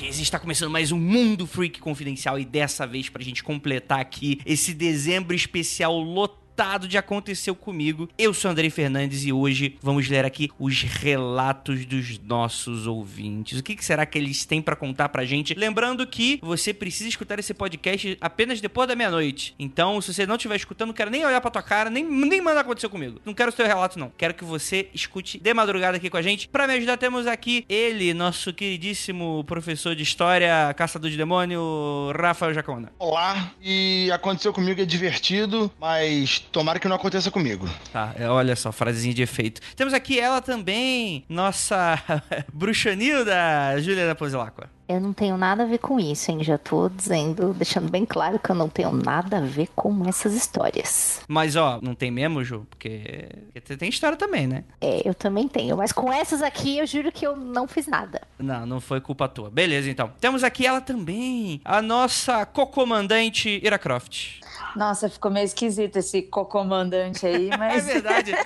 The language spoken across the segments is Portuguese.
Está começando mais um Mundo Freak Confidencial e dessa vez pra gente completar aqui esse dezembro especial lotado de aconteceu comigo. Eu sou Andrei Fernandes e hoje vamos ler aqui os relatos dos nossos ouvintes. O que, que será que eles têm pra contar pra gente? Lembrando que você precisa escutar esse podcast apenas depois da meia-noite. Então, se você não estiver escutando, não quero nem olhar pra tua cara, nem, nem mandar aconteceu comigo. Não quero o seu relato, não. Quero que você escute de madrugada aqui com a gente. Pra me ajudar, temos aqui ele, nosso queridíssimo professor de história, caçador de demônio, Rafael Jacona. Olá, e aconteceu comigo, é divertido, mas tomara que não aconteça comigo. Tá, é, olha só, frasezinha de efeito. Temos aqui ela também, nossa bruxanilda, Juliana Pozilacqua. Eu não tenho nada a ver com isso, hein? Já tô dizendo, deixando bem claro que eu não tenho nada a ver com essas histórias. Mas, ó, não tem mesmo, Ju? Porque, porque tem história também, né? É, eu também tenho, mas com essas aqui eu juro que eu não fiz nada. Não, não foi culpa tua. Beleza, então. Temos aqui ela também, a nossa co-comandante Ira Croft. Nossa, ficou meio esquisito esse cocomandante aí, É mas. verdade.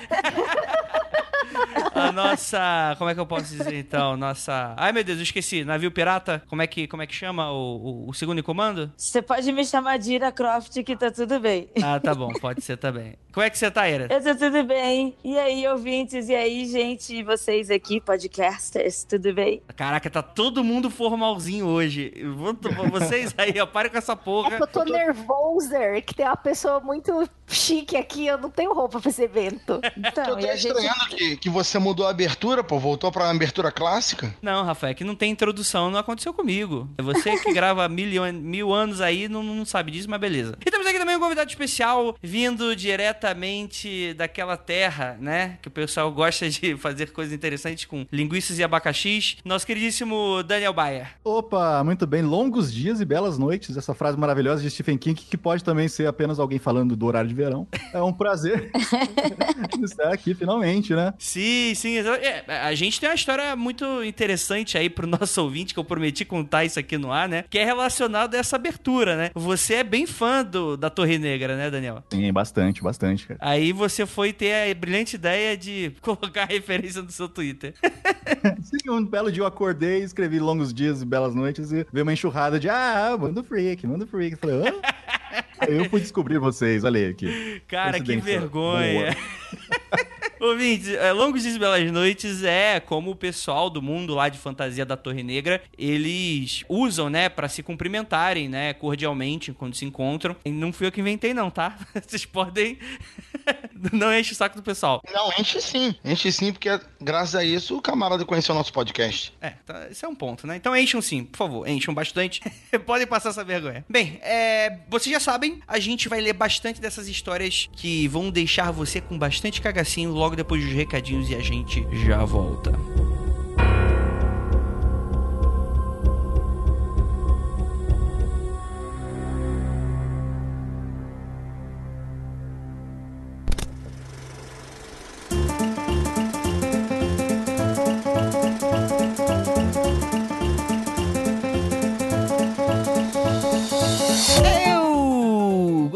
A nossa. Como é que eu posso dizer então? Nossa. Ai meu Deus, eu esqueci. Navio pirata? Como é que, como é que chama o, o, o segundo em comando? Você pode me chamar de Ira Croft que tá tudo bem. Ah, tá bom, pode ser também. Como é que você tá, Ira? Eu tô tudo bem. E aí, ouvintes? E aí, gente? E vocês aqui, podcasters? Tudo bem? Caraca, tá todo mundo formalzinho hoje. Eu vou- Vocês aí, ó, parem com essa É porra. que eu tô nervosa, que tem uma pessoa muito chique aqui, eu não tenho roupa pra esse evento. Então, Eu e tô a gente. estranhando que, que você mudou a abertura, pô, voltou pra abertura clássica. Não, Rafael, é que não tem introdução, não aconteceu comigo. É você que grava mil, mil anos aí, não, não sabe disso, mas beleza. E temos aqui também um convidado especial, vindo diretamente daquela terra, né? Que o pessoal gosta de fazer coisas interessantes com linguiças e abacaxis. Nosso queridíssimo Daniel Bayer. Opa, muito bem. Longos dias e belas noites. Essa frase maravilhosa de Stephen King, que pode também ser apenas alguém falando do horário de verão. É um prazer estar aqui finalmente, né? Sim, sim. é, a gente tem uma história muito interessante aí pro nosso ouvinte, que eu prometi contar isso aqui no ar, né? Que é relacionado a essa abertura, né? Você é bem fã do, da Torre Negra, né, Daniel? Sim, bastante, bastante, cara. Aí você foi ter a brilhante ideia de colocar a referência no seu Twitter. Sim, um belo dia eu acordei, escrevi longos dias e belas noites e veio uma enxurrada de ah, manda freak, manda freak. Eu falei, eu fui descobrir vocês, olha aí aqui. Cara, que vergonha. Ouvintes, é, Longos Dias e Belas Noites é como o pessoal do mundo lá de fantasia da Torre Negra, eles usam, né, pra se cumprimentarem, né, cordialmente quando se encontram. E não fui eu que inventei não, tá? Vocês podem... não enche o saco do pessoal. Não, enche sim. Enche sim, porque graças a isso o camarada conheceu o nosso podcast. É, tá, esse é um ponto, né? Então encham sim, por favor, encham bastante. Podem passar essa vergonha. Bem, é, vocês já sabem, a gente vai ler bastante dessas histórias que vão deixar você com bastante cagacinho logo depois dos recadinhos e a gente já volta.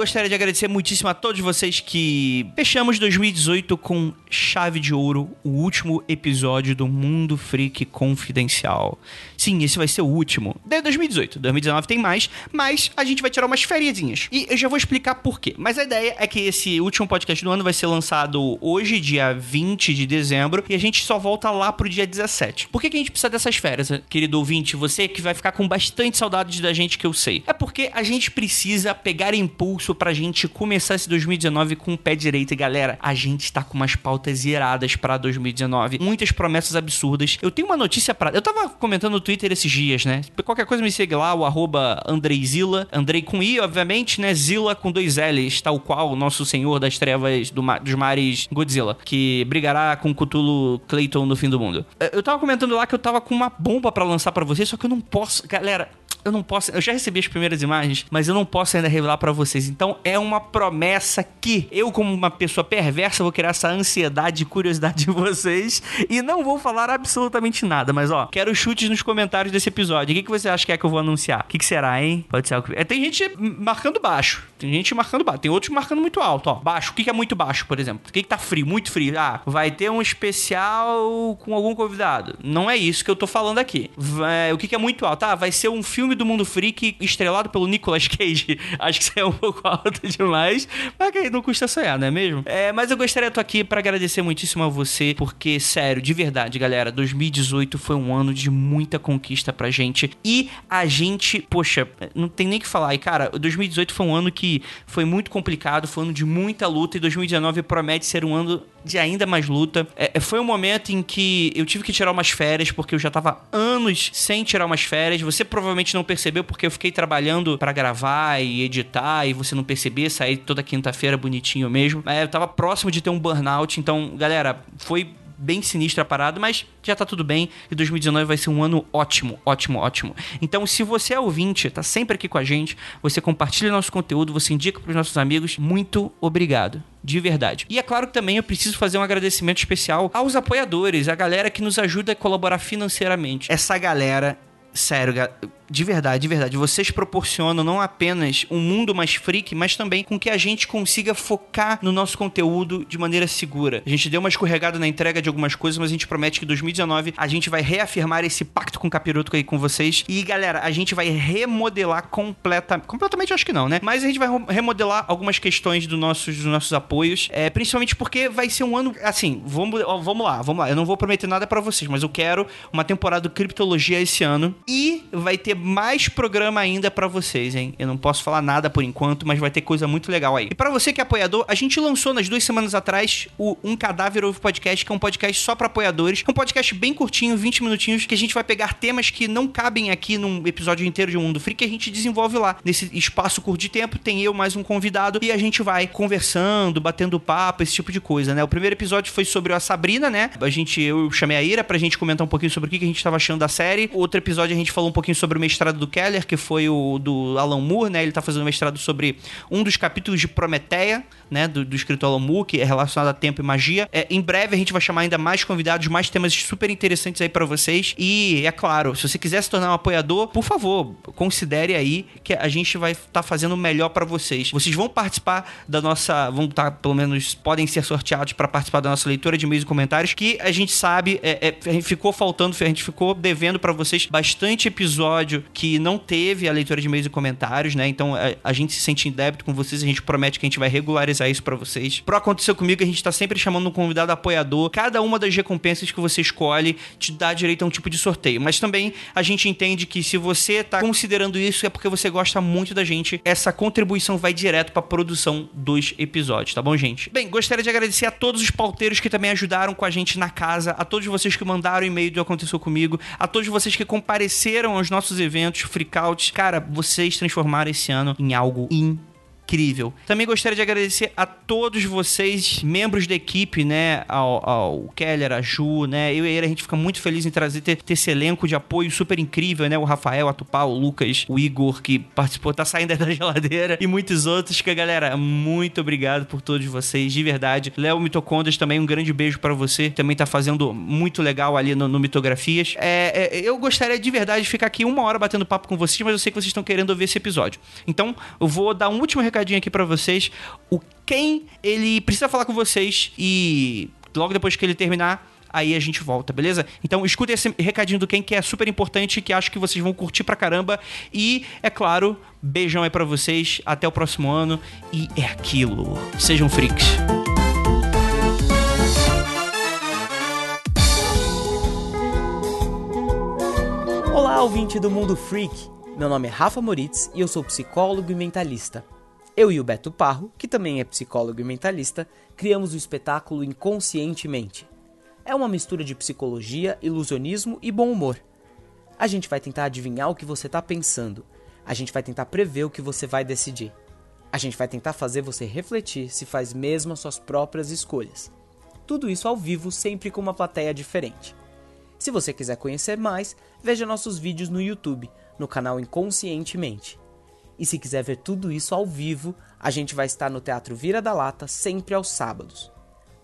Gostaria de agradecer muitíssimo a todos vocês que fechamos 2018 com chave de ouro, o último episódio do Mundo Freak Confidencial. Sim, esse vai ser o último. De 2018. 2019 tem mais, mas a gente vai tirar umas fériasinhas. E eu já vou explicar por quê. Mas a ideia é que esse último podcast do ano vai ser lançado hoje, dia 20 de dezembro, e a gente só volta lá pro dia 17. Por que, que a gente precisa dessas férias, querido ouvinte? Você que vai ficar com bastante saudades da gente que eu sei. É porque a gente precisa pegar impulso pra gente começar esse 2019 com o pé direito. E galera, a gente tá com umas pautas iradas pra 2019. Muitas promessas absurdas. Eu tenho uma notícia pra. Eu tava comentando Twitter esses dias, né? Qualquer coisa me segue lá, o arroba Andreizila. Andrei com I, obviamente, né? Zila com dois L's, tal qual o nosso senhor das trevas do ma dos mares Godzilla, que brigará com Cthulhu Clayton no fim do mundo. Eu tava comentando lá que eu tava com uma bomba pra lançar pra vocês, só que eu não posso. Galera, eu não posso. Eu já recebi as primeiras imagens, mas eu não posso ainda revelar pra vocês. Então é uma promessa que eu, como uma pessoa perversa, vou criar essa ansiedade e curiosidade de vocês e não vou falar absolutamente nada. Mas ó, quero chutes nos comentários desse episódio. O que, que você acha que é que eu vou anunciar? O que, que será, hein? Pode ser algo. É, tem gente marcando baixo. Tem gente marcando baixo. Tem outros marcando muito alto, ó. Baixo. O que, que é muito baixo, por exemplo? O que, que tá frio? Muito frio. Ah, vai ter um especial com algum convidado. Não é isso que eu tô falando aqui. Vai... O que, que é muito alto? Ah, vai ser um filme do Mundo Freak estrelado pelo Nicolas Cage. Acho que isso é um pouco alto demais, mas que não custa sonhar, não é mesmo? É, mas eu gostaria de estar aqui para agradecer muitíssimo a você, porque, sério, de verdade, galera, 2018 foi um ano de muita conquista pra gente e a gente, poxa, não tem nem que falar. E, cara, 2018 foi um ano que foi muito complicado, foi um ano de muita luta e 2019 promete ser um ano de ainda mais luta. É, foi um momento em que eu tive que tirar umas férias, porque eu já tava anos sem tirar umas férias. Você provavelmente não percebeu, porque eu fiquei trabalhando para gravar e editar, e você não percebia, sair toda quinta-feira bonitinho mesmo. É, eu tava próximo de ter um burnout, então, galera, foi bem sinistra a parada, mas já tá tudo bem e 2019 vai ser um ano ótimo, ótimo, ótimo. Então, se você é ouvinte, tá sempre aqui com a gente, você compartilha nosso conteúdo, você indica pros nossos amigos, muito obrigado. De verdade. E é claro que também eu preciso fazer um agradecimento especial aos apoiadores, a galera que nos ajuda a colaborar financeiramente. Essa galera sério, de verdade, de verdade, vocês proporcionam não apenas um mundo mais freak, mas também com que a gente consiga focar no nosso conteúdo de maneira segura. A gente deu uma escorregada na entrega de algumas coisas, mas a gente promete que em 2019 a gente vai reafirmar esse pacto com o Capiroto aí com vocês. E galera, a gente vai remodelar completa, completamente, acho que não, né? Mas a gente vai remodelar algumas questões do nossos, dos nossos apoios, é, principalmente porque vai ser um ano, assim, vamos, vamos lá, vamos lá. Eu não vou prometer nada para vocês, mas eu quero uma temporada do Criptologia esse ano e vai ter mais programa ainda para vocês, hein? Eu não posso falar nada por enquanto, mas vai ter coisa muito legal aí. E para você que é apoiador, a gente lançou nas duas semanas atrás o Um Cadáver Ouve Podcast, que é um podcast só para apoiadores. É um podcast bem curtinho, 20 minutinhos, que a gente vai pegar temas que não cabem aqui num episódio inteiro de Mundo Freak, que a gente desenvolve lá. Nesse espaço curto de tempo, tem eu mais um convidado e a gente vai conversando, batendo papo, esse tipo de coisa, né? O primeiro episódio foi sobre a Sabrina, né? A gente, eu chamei a Ira pra gente comentar um pouquinho sobre o que a gente tava achando da série. Outro episódio a gente falou um pouquinho sobre o mestrado do Keller, que foi o do Alan Moore, né? Ele tá fazendo mestrado sobre um dos capítulos de Prometeia, né? Do, do escritor Alan Moore, que é relacionado a tempo e magia. É, em breve a gente vai chamar ainda mais convidados, mais temas super interessantes aí para vocês. E, é claro, se você quiser se tornar um apoiador, por favor, considere aí que a gente vai estar tá fazendo o melhor para vocês. Vocês vão participar da nossa. Vão estar, tá, pelo menos, podem ser sorteados para participar da nossa leitura de e-mails e comentários, que a gente sabe, é, é, ficou faltando, a gente ficou devendo para vocês bastante episódio que não teve a leitura de e-mails e comentários, né? Então a, a, gente se sente em débito com vocês, a gente promete que a gente vai regularizar isso para vocês. Pro Aconteceu Comigo, a gente tá sempre chamando um convidado apoiador. Cada uma das recompensas que você escolhe te dá direito a um tipo de sorteio. Mas também a gente entende que se você tá considerando isso é porque você gosta muito da gente. Essa contribuição vai direto pra produção dos episódios, tá bom, gente? Bem, gostaria de agradecer a todos os pauteiros que também ajudaram com a gente na casa, a todos vocês que mandaram e-mail do Aconteceu Comigo, a todos vocês que compareceram aos nossos eventos, freakouts. Cara, vocês transformaram esse ano em algo incrível incrível. Também gostaria de agradecer a todos vocês, membros da equipe, né? Ao, ao Keller, a Ju, né? Eu e ele, a gente fica muito feliz em trazer ter, ter, esse elenco de apoio super incrível, né? O Rafael, a Tupá, o Lucas, o Igor, que participou, tá saindo da geladeira, e muitos outros. Que, galera, muito obrigado por todos vocês, de verdade. Léo Mitocondas também, um grande beijo para você. Também tá fazendo muito legal ali no, no Mitografias. É, é, eu gostaria de verdade de ficar aqui uma hora batendo papo com vocês, mas eu sei que vocês estão querendo ouvir esse episódio. Então, eu vou dar um último recado recadinho aqui para vocês. O quem ele precisa falar com vocês e logo depois que ele terminar, aí a gente volta, beleza? Então escuta esse recadinho do quem que é super importante, que acho que vocês vão curtir pra caramba. E, é claro, beijão aí pra vocês, até o próximo ano. E é aquilo. Sejam freaks. Olá, ouvinte do Mundo Freak. Meu nome é Rafa Moritz e eu sou psicólogo e mentalista. Eu e o Beto Parro, que também é psicólogo e mentalista, criamos o espetáculo Inconscientemente. É uma mistura de psicologia, ilusionismo e bom humor. A gente vai tentar adivinhar o que você está pensando. A gente vai tentar prever o que você vai decidir. A gente vai tentar fazer você refletir se faz mesmo as suas próprias escolhas. Tudo isso ao vivo, sempre com uma plateia diferente. Se você quiser conhecer mais, veja nossos vídeos no YouTube, no canal Inconscientemente. E se quiser ver tudo isso ao vivo, a gente vai estar no Teatro Vira da Lata sempre aos sábados.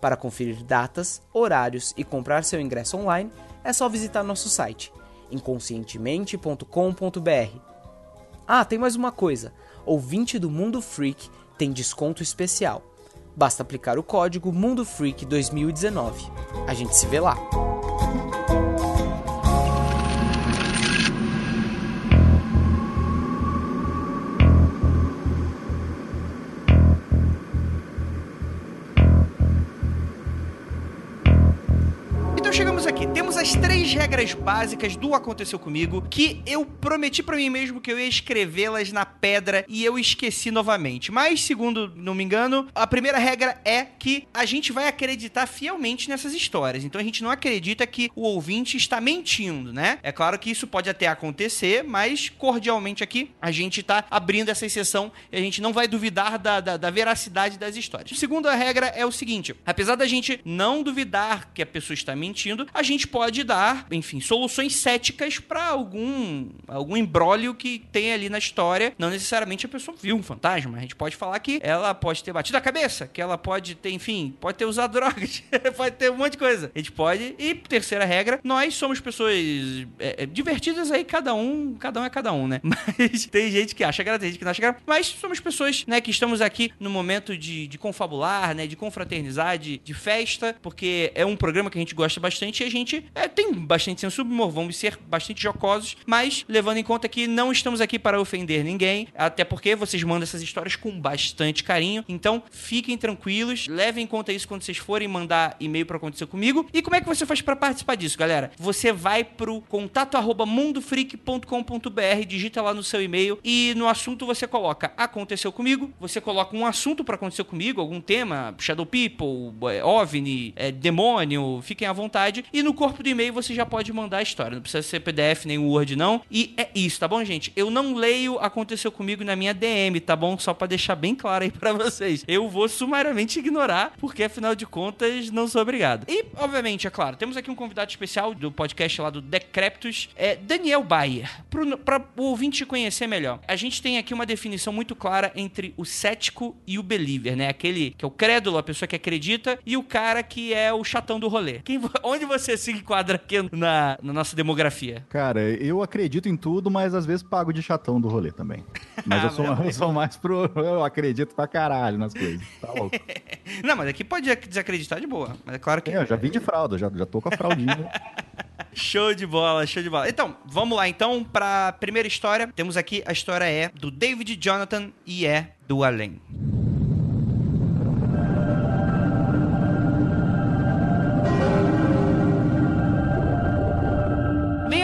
Para conferir datas, horários e comprar seu ingresso online, é só visitar nosso site inconscientemente.com.br. Ah, tem mais uma coisa: ouvinte do Mundo Freak tem desconto especial. Basta aplicar o código Mundo Freak 2019. A gente se vê lá. Chegamos aqui. Temos as três regras básicas do Aconteceu Comigo que eu prometi pra mim mesmo que eu ia escrevê-las na pedra e eu esqueci novamente. Mas, segundo não me engano, a primeira regra é que a gente vai acreditar fielmente nessas histórias. Então a gente não acredita que o ouvinte está mentindo, né? É claro que isso pode até acontecer, mas cordialmente aqui a gente tá abrindo essa exceção e a gente não vai duvidar da, da, da veracidade das histórias. Segunda regra é o seguinte: apesar da gente não duvidar que a pessoa está mentindo, a gente pode dar, enfim, soluções céticas para algum algum embrólio que tem ali na história. Não necessariamente a pessoa viu um fantasma. A gente pode falar que ela pode ter batido a cabeça, que ela pode ter, enfim, pode ter usado drogas, pode ter um monte de coisa. A gente pode. E terceira regra, nós somos pessoas é, é, divertidas aí, cada um, cada um é cada um, né? Mas tem gente que acha graça, tem gente que não acha graça. Mas somos pessoas, né, que estamos aqui no momento de, de confabular, né, de confraternizar, de, de festa, porque é um programa que a gente gosta bastante e a gente é, tem bastante senso humor, vamos ser bastante jocosos, mas levando em conta que não estamos aqui para ofender ninguém, até porque vocês mandam essas histórias com bastante carinho, então fiquem tranquilos, levem em conta isso quando vocês forem mandar e-mail para acontecer comigo. E como é que você faz para participar disso, galera? Você vai pro contato arroba mundofreak.com.br, digita lá no seu e-mail e no assunto você coloca aconteceu comigo, você coloca um assunto para acontecer comigo, algum tema, Shadow People, é, OVNI, é, demônio, fiquem à vontade. E no corpo do e-mail você já pode mandar a história, não precisa ser PDF nem Word não. E é isso, tá bom, gente? Eu não leio aconteceu comigo na minha DM, tá bom? Só para deixar bem claro aí para vocês. Eu vou sumariamente ignorar, porque afinal de contas não sou obrigado. E, obviamente, é claro, temos aqui um convidado especial do podcast lá do Decreptus, é Daniel Bayer. Pro, pra o ouvinte conhecer melhor. A gente tem aqui uma definição muito clara entre o cético e o believer, né? Aquele que é o crédulo, a pessoa que acredita, e o cara que é o chatão do rolê. Quem, onde você se enquadra aqui na, na nossa demografia? Cara, eu acredito em tudo, mas às vezes pago de chatão do rolê também. Mas eu sou, eu sou mais pro. Eu acredito pra caralho nas coisas. Tá louco. Não, mas aqui pode desacreditar de boa. Mas é claro que. É, eu já vim de fralda, já, já tô com a fraldinha. Show de bola, show de bola. Então, vamos lá então para primeira história. Temos aqui a história é do David Jonathan e é do além.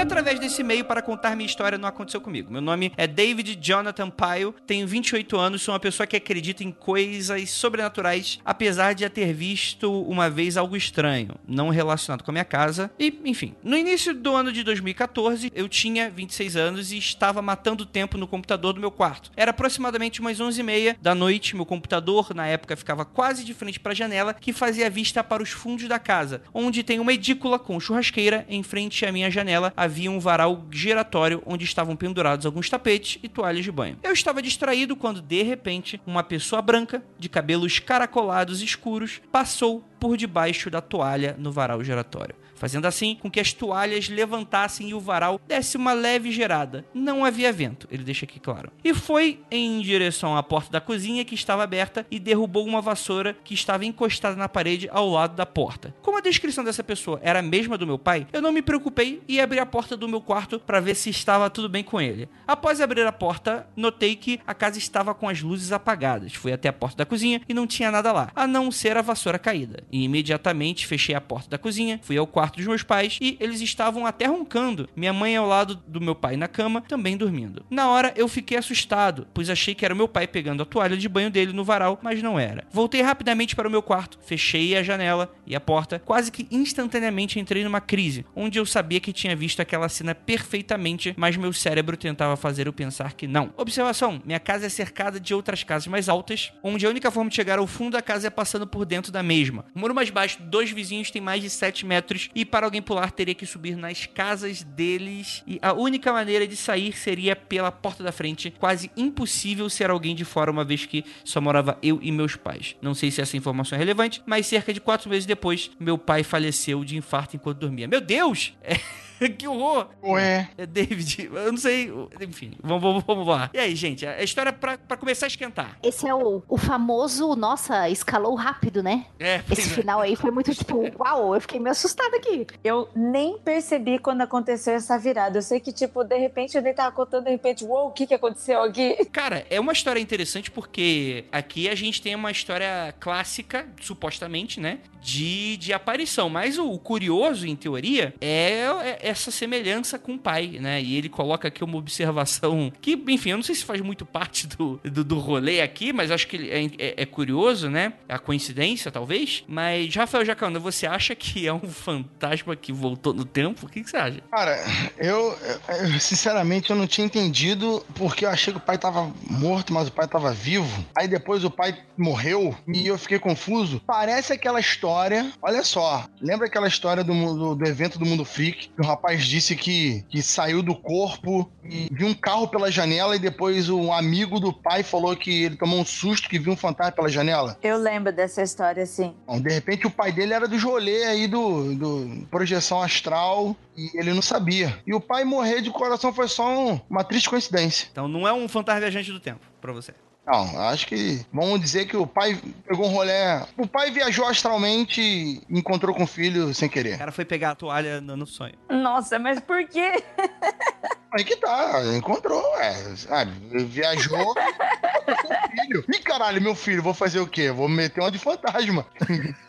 Através desse e-mail para contar minha história não aconteceu comigo. Meu nome é David Jonathan Pyle, tenho 28 anos, sou uma pessoa que acredita em coisas sobrenaturais, apesar de já ter visto uma vez algo estranho, não relacionado com a minha casa. E, enfim, no início do ano de 2014, eu tinha 26 anos e estava matando tempo no computador do meu quarto. Era aproximadamente umas 11h30 da noite, meu computador na época ficava quase de frente para a janela que fazia vista para os fundos da casa, onde tem uma edícula com churrasqueira em frente à minha janela havia um varal giratório onde estavam pendurados alguns tapetes e toalhas de banho. Eu estava distraído quando, de repente, uma pessoa branca, de cabelos caracolados escuros, passou por debaixo da toalha no varal giratório fazendo assim com que as toalhas levantassem e o varal desse uma leve gerada. Não havia vento, ele deixa aqui claro. E foi em direção à porta da cozinha que estava aberta e derrubou uma vassoura que estava encostada na parede ao lado da porta. Como a descrição dessa pessoa era a mesma do meu pai, eu não me preocupei e abri a porta do meu quarto para ver se estava tudo bem com ele. Após abrir a porta, notei que a casa estava com as luzes apagadas. Fui até a porta da cozinha e não tinha nada lá, a não ser a vassoura caída. E imediatamente fechei a porta da cozinha, fui ao quarto dos meus pais e eles estavam até roncando. Minha mãe ao lado do meu pai na cama, também dormindo. Na hora eu fiquei assustado, pois achei que era meu pai pegando a toalha de banho dele no varal, mas não era. Voltei rapidamente para o meu quarto, fechei a janela e a porta, quase que instantaneamente entrei numa crise, onde eu sabia que tinha visto aquela cena perfeitamente, mas meu cérebro tentava fazer eu pensar que não. Observação: minha casa é cercada de outras casas mais altas, onde a única forma de chegar ao fundo da casa é passando por dentro da mesma. O muro mais baixo, dois vizinhos têm mais de 7 metros e para alguém pular teria que subir nas casas deles e a única maneira de sair seria pela porta da frente, quase impossível ser alguém de fora, uma vez que só morava eu e meus pais. Não sei se essa informação é relevante, mas cerca de quatro meses depois, meu pai faleceu de infarto enquanto dormia. Meu Deus! É... que horror! Ué. É David, eu não sei. Enfim, vamos, vamos, vamos lá. E aí, gente, a história pra, pra começar a esquentar. Esse é o, o famoso, nossa, escalou rápido, né? É, Esse é. final aí foi muito tipo, uau, eu fiquei meio assustada aqui. Eu nem percebi quando aconteceu essa virada. Eu sei que, tipo, de repente eu nem tava contando, de repente, uou, o que que aconteceu aqui? Cara, é uma história interessante porque aqui a gente tem uma história clássica, supostamente, né? De, de aparição. Mas o, curioso, em teoria, é, é essa semelhança com o pai, né? E ele coloca aqui uma observação que, enfim, eu não sei se faz muito parte do, do, do rolê aqui, mas acho que é, é- é curioso, né? A coincidência, talvez. Mas, Rafael Jacana, você acha que é um fantasma que voltou no tempo? O que, que você acha? Cara, eu, eu, sinceramente eu não tinha entendido porque eu achei que o pai tava morto, mas o pai tava vivo. Aí depois o pai morreu e eu fiquei confuso. Parece aquela história, olha só, lembra aquela história do, mundo- do evento do Mundo Freak? Que o rapaz disse que, que saiu do corpo e viu um carro pela janela e depois um amigo do pai falou que ele tomou um susto que viu um fantasma pela janela? Eu lembro dessa história, assim. Bom, de repente o pai dele era do rolê aí do, do projeção astral e ele não sabia. E o pai morrer de coração foi só um- uma triste coincidência. Então não é um fantasma viajante do tempo, pra você. Não, acho que vamos dizer que o pai pegou um rolê. O pai viajou astralmente e encontrou com o filho sem O querer. cara foi pegar a toalha no, no sonho. Nossa, mas por quê? Aí que tá, encontrou, é, sabe? Viajou com o filho. Ih, caralho, meu filho, vou fazer o quê? Vou meter uma de fantasma.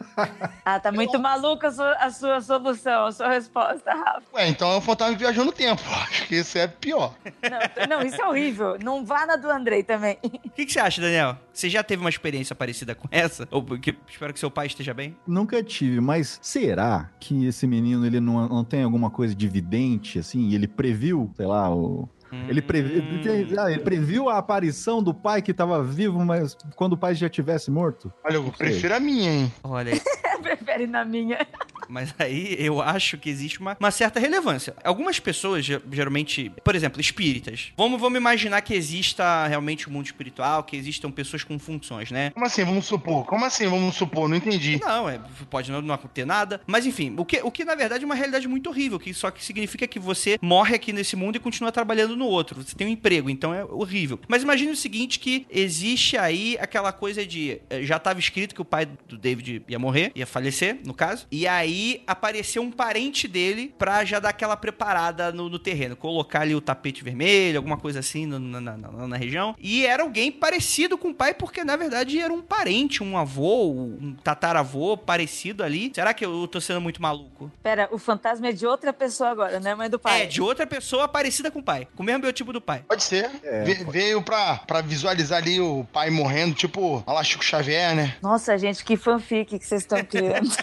Ah, tá muito maluca a sua, a sua solução, a sua resposta, Rafa. Ué, então é um fantasma que viajou no tempo. Acho que isso é pior. Não, não, isso é horrível. Não vá na do Andrei também. O que, que você acha, Daniel? Você já teve uma experiência parecida com essa? Ou porque espero que seu pai esteja bem? Nunca tive, mas será que esse menino ele não, não tem alguma coisa de vidente, assim? e Ele previu, sei lá, o. Ele, previ- Hum. ele- ah, ele previu a aparição do pai que tava vivo, mas quando o pai já tivesse morto? Olha, eu prefiro a minha, hein? Olha aí. Prefere na minha. Mas aí eu acho que existe uma, uma certa relevância. Algumas pessoas, ge- geralmente, por exemplo, espíritas. Vamos, vamos imaginar que exista realmente um mundo espiritual, que existam pessoas com funções, né? Como assim, vamos supor? Como assim, vamos supor? Não entendi. Não, é, pode não, não ter nada. Mas enfim, o que, o que na verdade é uma realidade muito horrível, que só que significa que você morre aqui nesse mundo e continua trabalhando no outro. Você tem um emprego, então é horrível. Mas imagine o seguinte: que existe aí aquela coisa de. eh, Já estava escrito que o pai do David ia morrer, ia falecer, no caso. E aí apareceu um parente dele pra já dar aquela preparada no, no terreno. Colocar ali o tapete vermelho, alguma coisa assim no- na, na- na- região. E era alguém parecido com o pai, porque na verdade era um parente, um avô, um tataravô parecido ali. Será que eu tô sendo muito maluco? Pera, o fantasma é de outra pessoa agora, né, mãe do pai? É, de outra pessoa parecida com o pai. Com mesmo biotipo do pai. Pode ser. É, Ve- Veio pra, pra visualizar ali o pai morrendo, tipo, a lá Chico Xavier, né? Nossa, gente, que fanfic que vocês estão criando.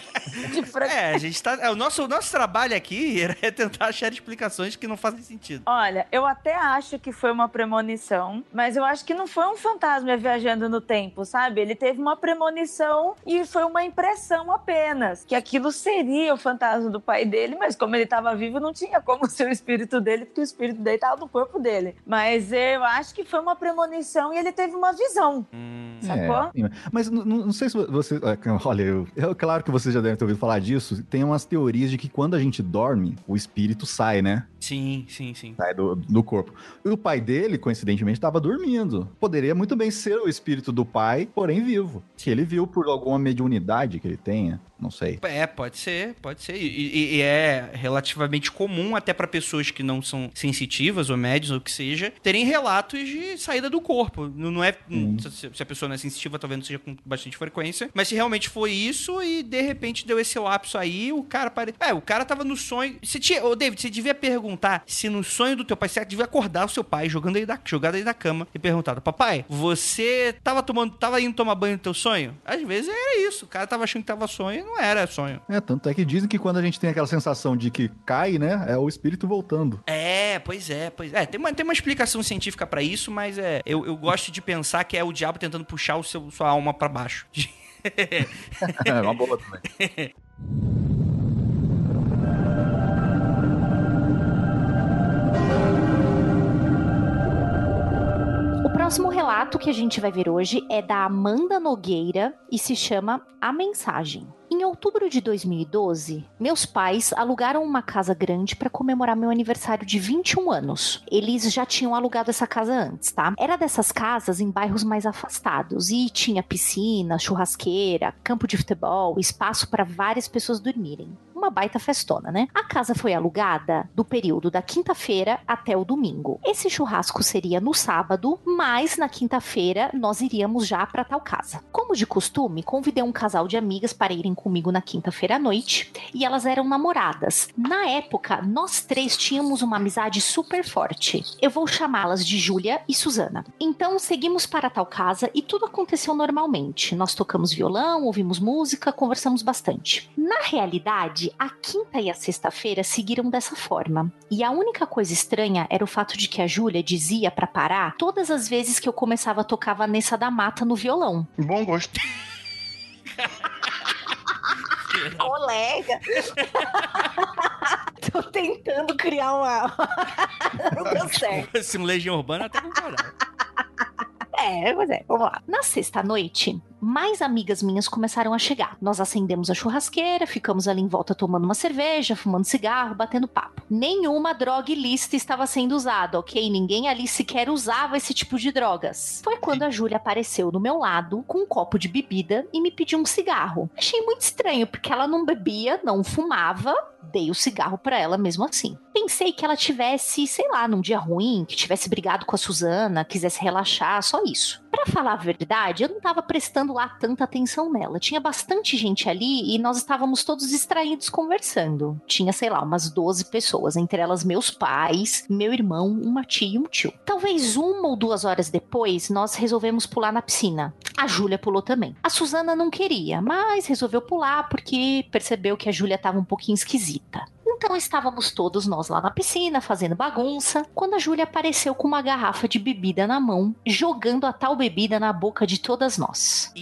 É, a gente tá. é, o, nosso, o nosso trabalho aqui é tentar achar explicações que não fazem sentido. Olha, eu até acho que foi uma premonição, mas eu acho que não foi um fantasma viajando no tempo, sabe? Ele teve uma premonição e foi uma impressão apenas. Que aquilo seria o fantasma do pai dele, mas como ele estava vivo, não tinha como ser o espírito dele, porque o espírito dele estava no corpo dele. Mas eu acho que foi uma premonição e ele teve uma visão. Hum. Sacou? É, mas não sei se você. é, Olha, eu, é claro que vocês já devem ter ouvido falar disso. isso, tem umas teorias de que quando a gente dorme, o espírito sai, né? Sim, sim, sim. Sai do, do corpo. E o pai dele, coincidentemente, estava dormindo. Poderia muito bem ser o espírito do pai, porém vivo. Que ele viu por alguma mediunidade que ele tenha. Não sei. É, pode ser, pode ser. E, e- e é relativamente comum, até pra pessoas que não são sensitivas ou médios ou o que seja, terem relatos de saída do corpo. Não, não é. Se, se a pessoa não é sensitiva, talvez não seja com bastante frequência. Mas se realmente foi isso e de repente deu esse lapso aí, o cara pare... É, o cara tava no sonho. Você tinha. Ô, David, você devia perguntar se no sonho do teu pai, você devia acordar o seu pai jogando aí da, jogado aí da cama e perguntar: Papai, você tava tomando. tava indo tomar banho no teu sonho? Às vezes era isso. O cara tava achando que tava sonho e não era sonho. É, tanto é que dizem que quando a gente tem aquela sensação de que cai, né, é o espírito voltando. É, pois é, pois é. Tem uma, tem uma explicação científica pra isso, mas é, eu, eu gosto de pensar que é o diabo tentando puxar o seu, sua alma pra baixo. É uma boa também. O próximo relato que a gente vai ver hoje é da Amanda Nogueira e se chama A Mensagem. Em outubro de 2012, meus pais alugaram uma casa grande para comemorar meu aniversário de 21 anos. Eles já tinham alugado essa casa antes, tá? Era dessas casas em bairros mais afastados e tinha piscina, churrasqueira, campo de futebol, espaço para várias pessoas dormirem. Uma baita festona, né? A casa foi alugada do período da quinta-feira até o domingo. Esse churrasco seria no sábado, mas na quinta-feira nós iríamos já para tal casa. Como de costume, convidei um casal de amigas para irem comigo na quinta-feira à noite e elas eram namoradas. Na época, nós três tínhamos uma amizade super forte. Eu vou chamá-las de Júlia e Suzana. Então seguimos para tal casa e tudo aconteceu normalmente. Nós tocamos violão, ouvimos música, conversamos bastante. Na realidade, a quinta e a sexta-feira seguiram dessa forma. E a única coisa estranha era o fato de que a Júlia dizia para parar todas as vezes que eu começava a tocar Vanessa da Mata no violão. Bom gosto. Colega! Tô tentando criar uma. Não deu certo. Esse Legião Urbana até concordar. É, pois é, vamos lá. Na sexta-noite, mais amigas minhas começaram a chegar. Nós acendemos a churrasqueira, ficamos ali em volta tomando uma cerveja, fumando cigarro, batendo papo. Nenhuma droga ilícita estava sendo usada, ok? Ninguém ali sequer usava esse tipo de drogas. Foi quando a Júlia apareceu do meu lado com um copo de bebida e me pediu um cigarro. Achei muito estranho, porque ela não bebia, não fumava, dei o cigarro pra ela mesmo assim. Pensei que ela tivesse, sei lá, num dia ruim, que tivesse brigado com a Suzana, quisesse relaxar, só isso. Pra falar a verdade, eu não tava prestando lá tanta atenção nela. Tinha bastante gente ali e nós estávamos todos distraídos conversando. Tinha, sei lá, umas 12 pessoas, entre elas meus pais, meu irmão, uma tia e um tio. Talvez uma ou duas horas depois, nós resolvemos pular na piscina. A Júlia pulou também. A Suzana não queria, mas resolveu pular porque percebeu que a Júlia tava um pouquinho esquisita. Então estávamos todos nós lá na piscina, fazendo bagunça, quando a Júlia apareceu com uma garrafa de bebida na mão, jogando a tal bebida na boca de todas nós.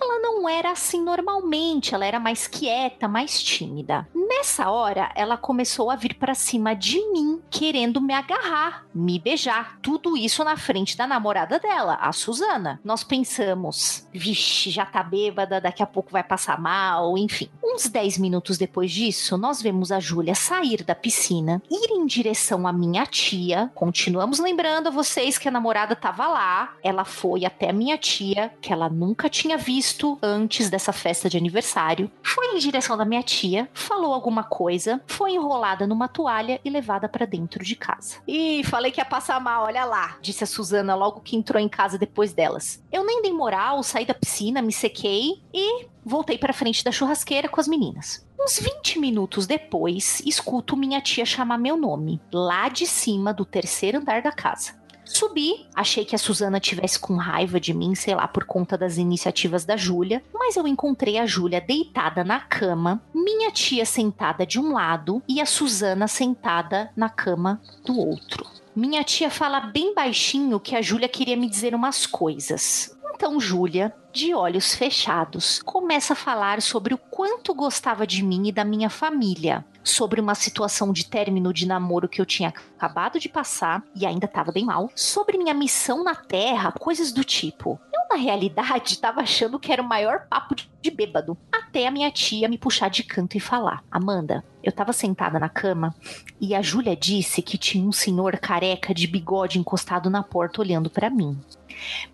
Ela não era assim normalmente, ela era mais quieta, mais tímida. Nessa hora, ela começou a vir pra cima de mim, querendo me agarrar, me beijar. Tudo isso na frente da namorada dela, a Suzana. Nós pensamos, vixe, já tá bêbada, daqui a pouco vai passar mal, enfim. Uns 10 minutos depois disso, nós vemos a Júlia sair da piscina, ir em direção à minha tia. Continuamos lembrando a vocês que a namorada tava lá. Ela foi até a minha tia, que ela nunca tinha visto antes dessa festa de aniversário. Foi em direção da minha tia, falou alguma coisa, foi enrolada numa toalha e levada pra dentro de casa. Ih, falei que ia passar mal, olha lá, disse a Suzana logo que entrou em casa depois delas. Eu nem dei moral, saí da piscina, me sequei e voltei para frente da churrasqueira com as meninas. Uns 20 minutos depois, escuto minha tia chamar meu nome, lá de cima do terceiro andar da casa. Subi, achei que a Suzana tivesse com raiva de mim, sei lá, por conta das iniciativas da Júlia, mas eu encontrei a Júlia deitada na cama, minha tia sentada de um lado e a Suzana sentada na cama do outro. Minha tia fala bem baixinho que a Júlia queria me dizer umas coisas. Então Júlia, de olhos fechados, começa a falar sobre o quanto gostava de mim e da minha família, sobre uma situação de término de namoro que eu tinha acabado de passar e ainda estava bem mal, sobre minha missão na Terra, coisas do tipo. Eu na realidade tava achando que era o maior papo de bêbado. Até a minha tia me puxar de canto e falar: Amanda, eu tava sentada na cama e a Júlia disse que tinha um senhor careca de bigode encostado na porta olhando para mim.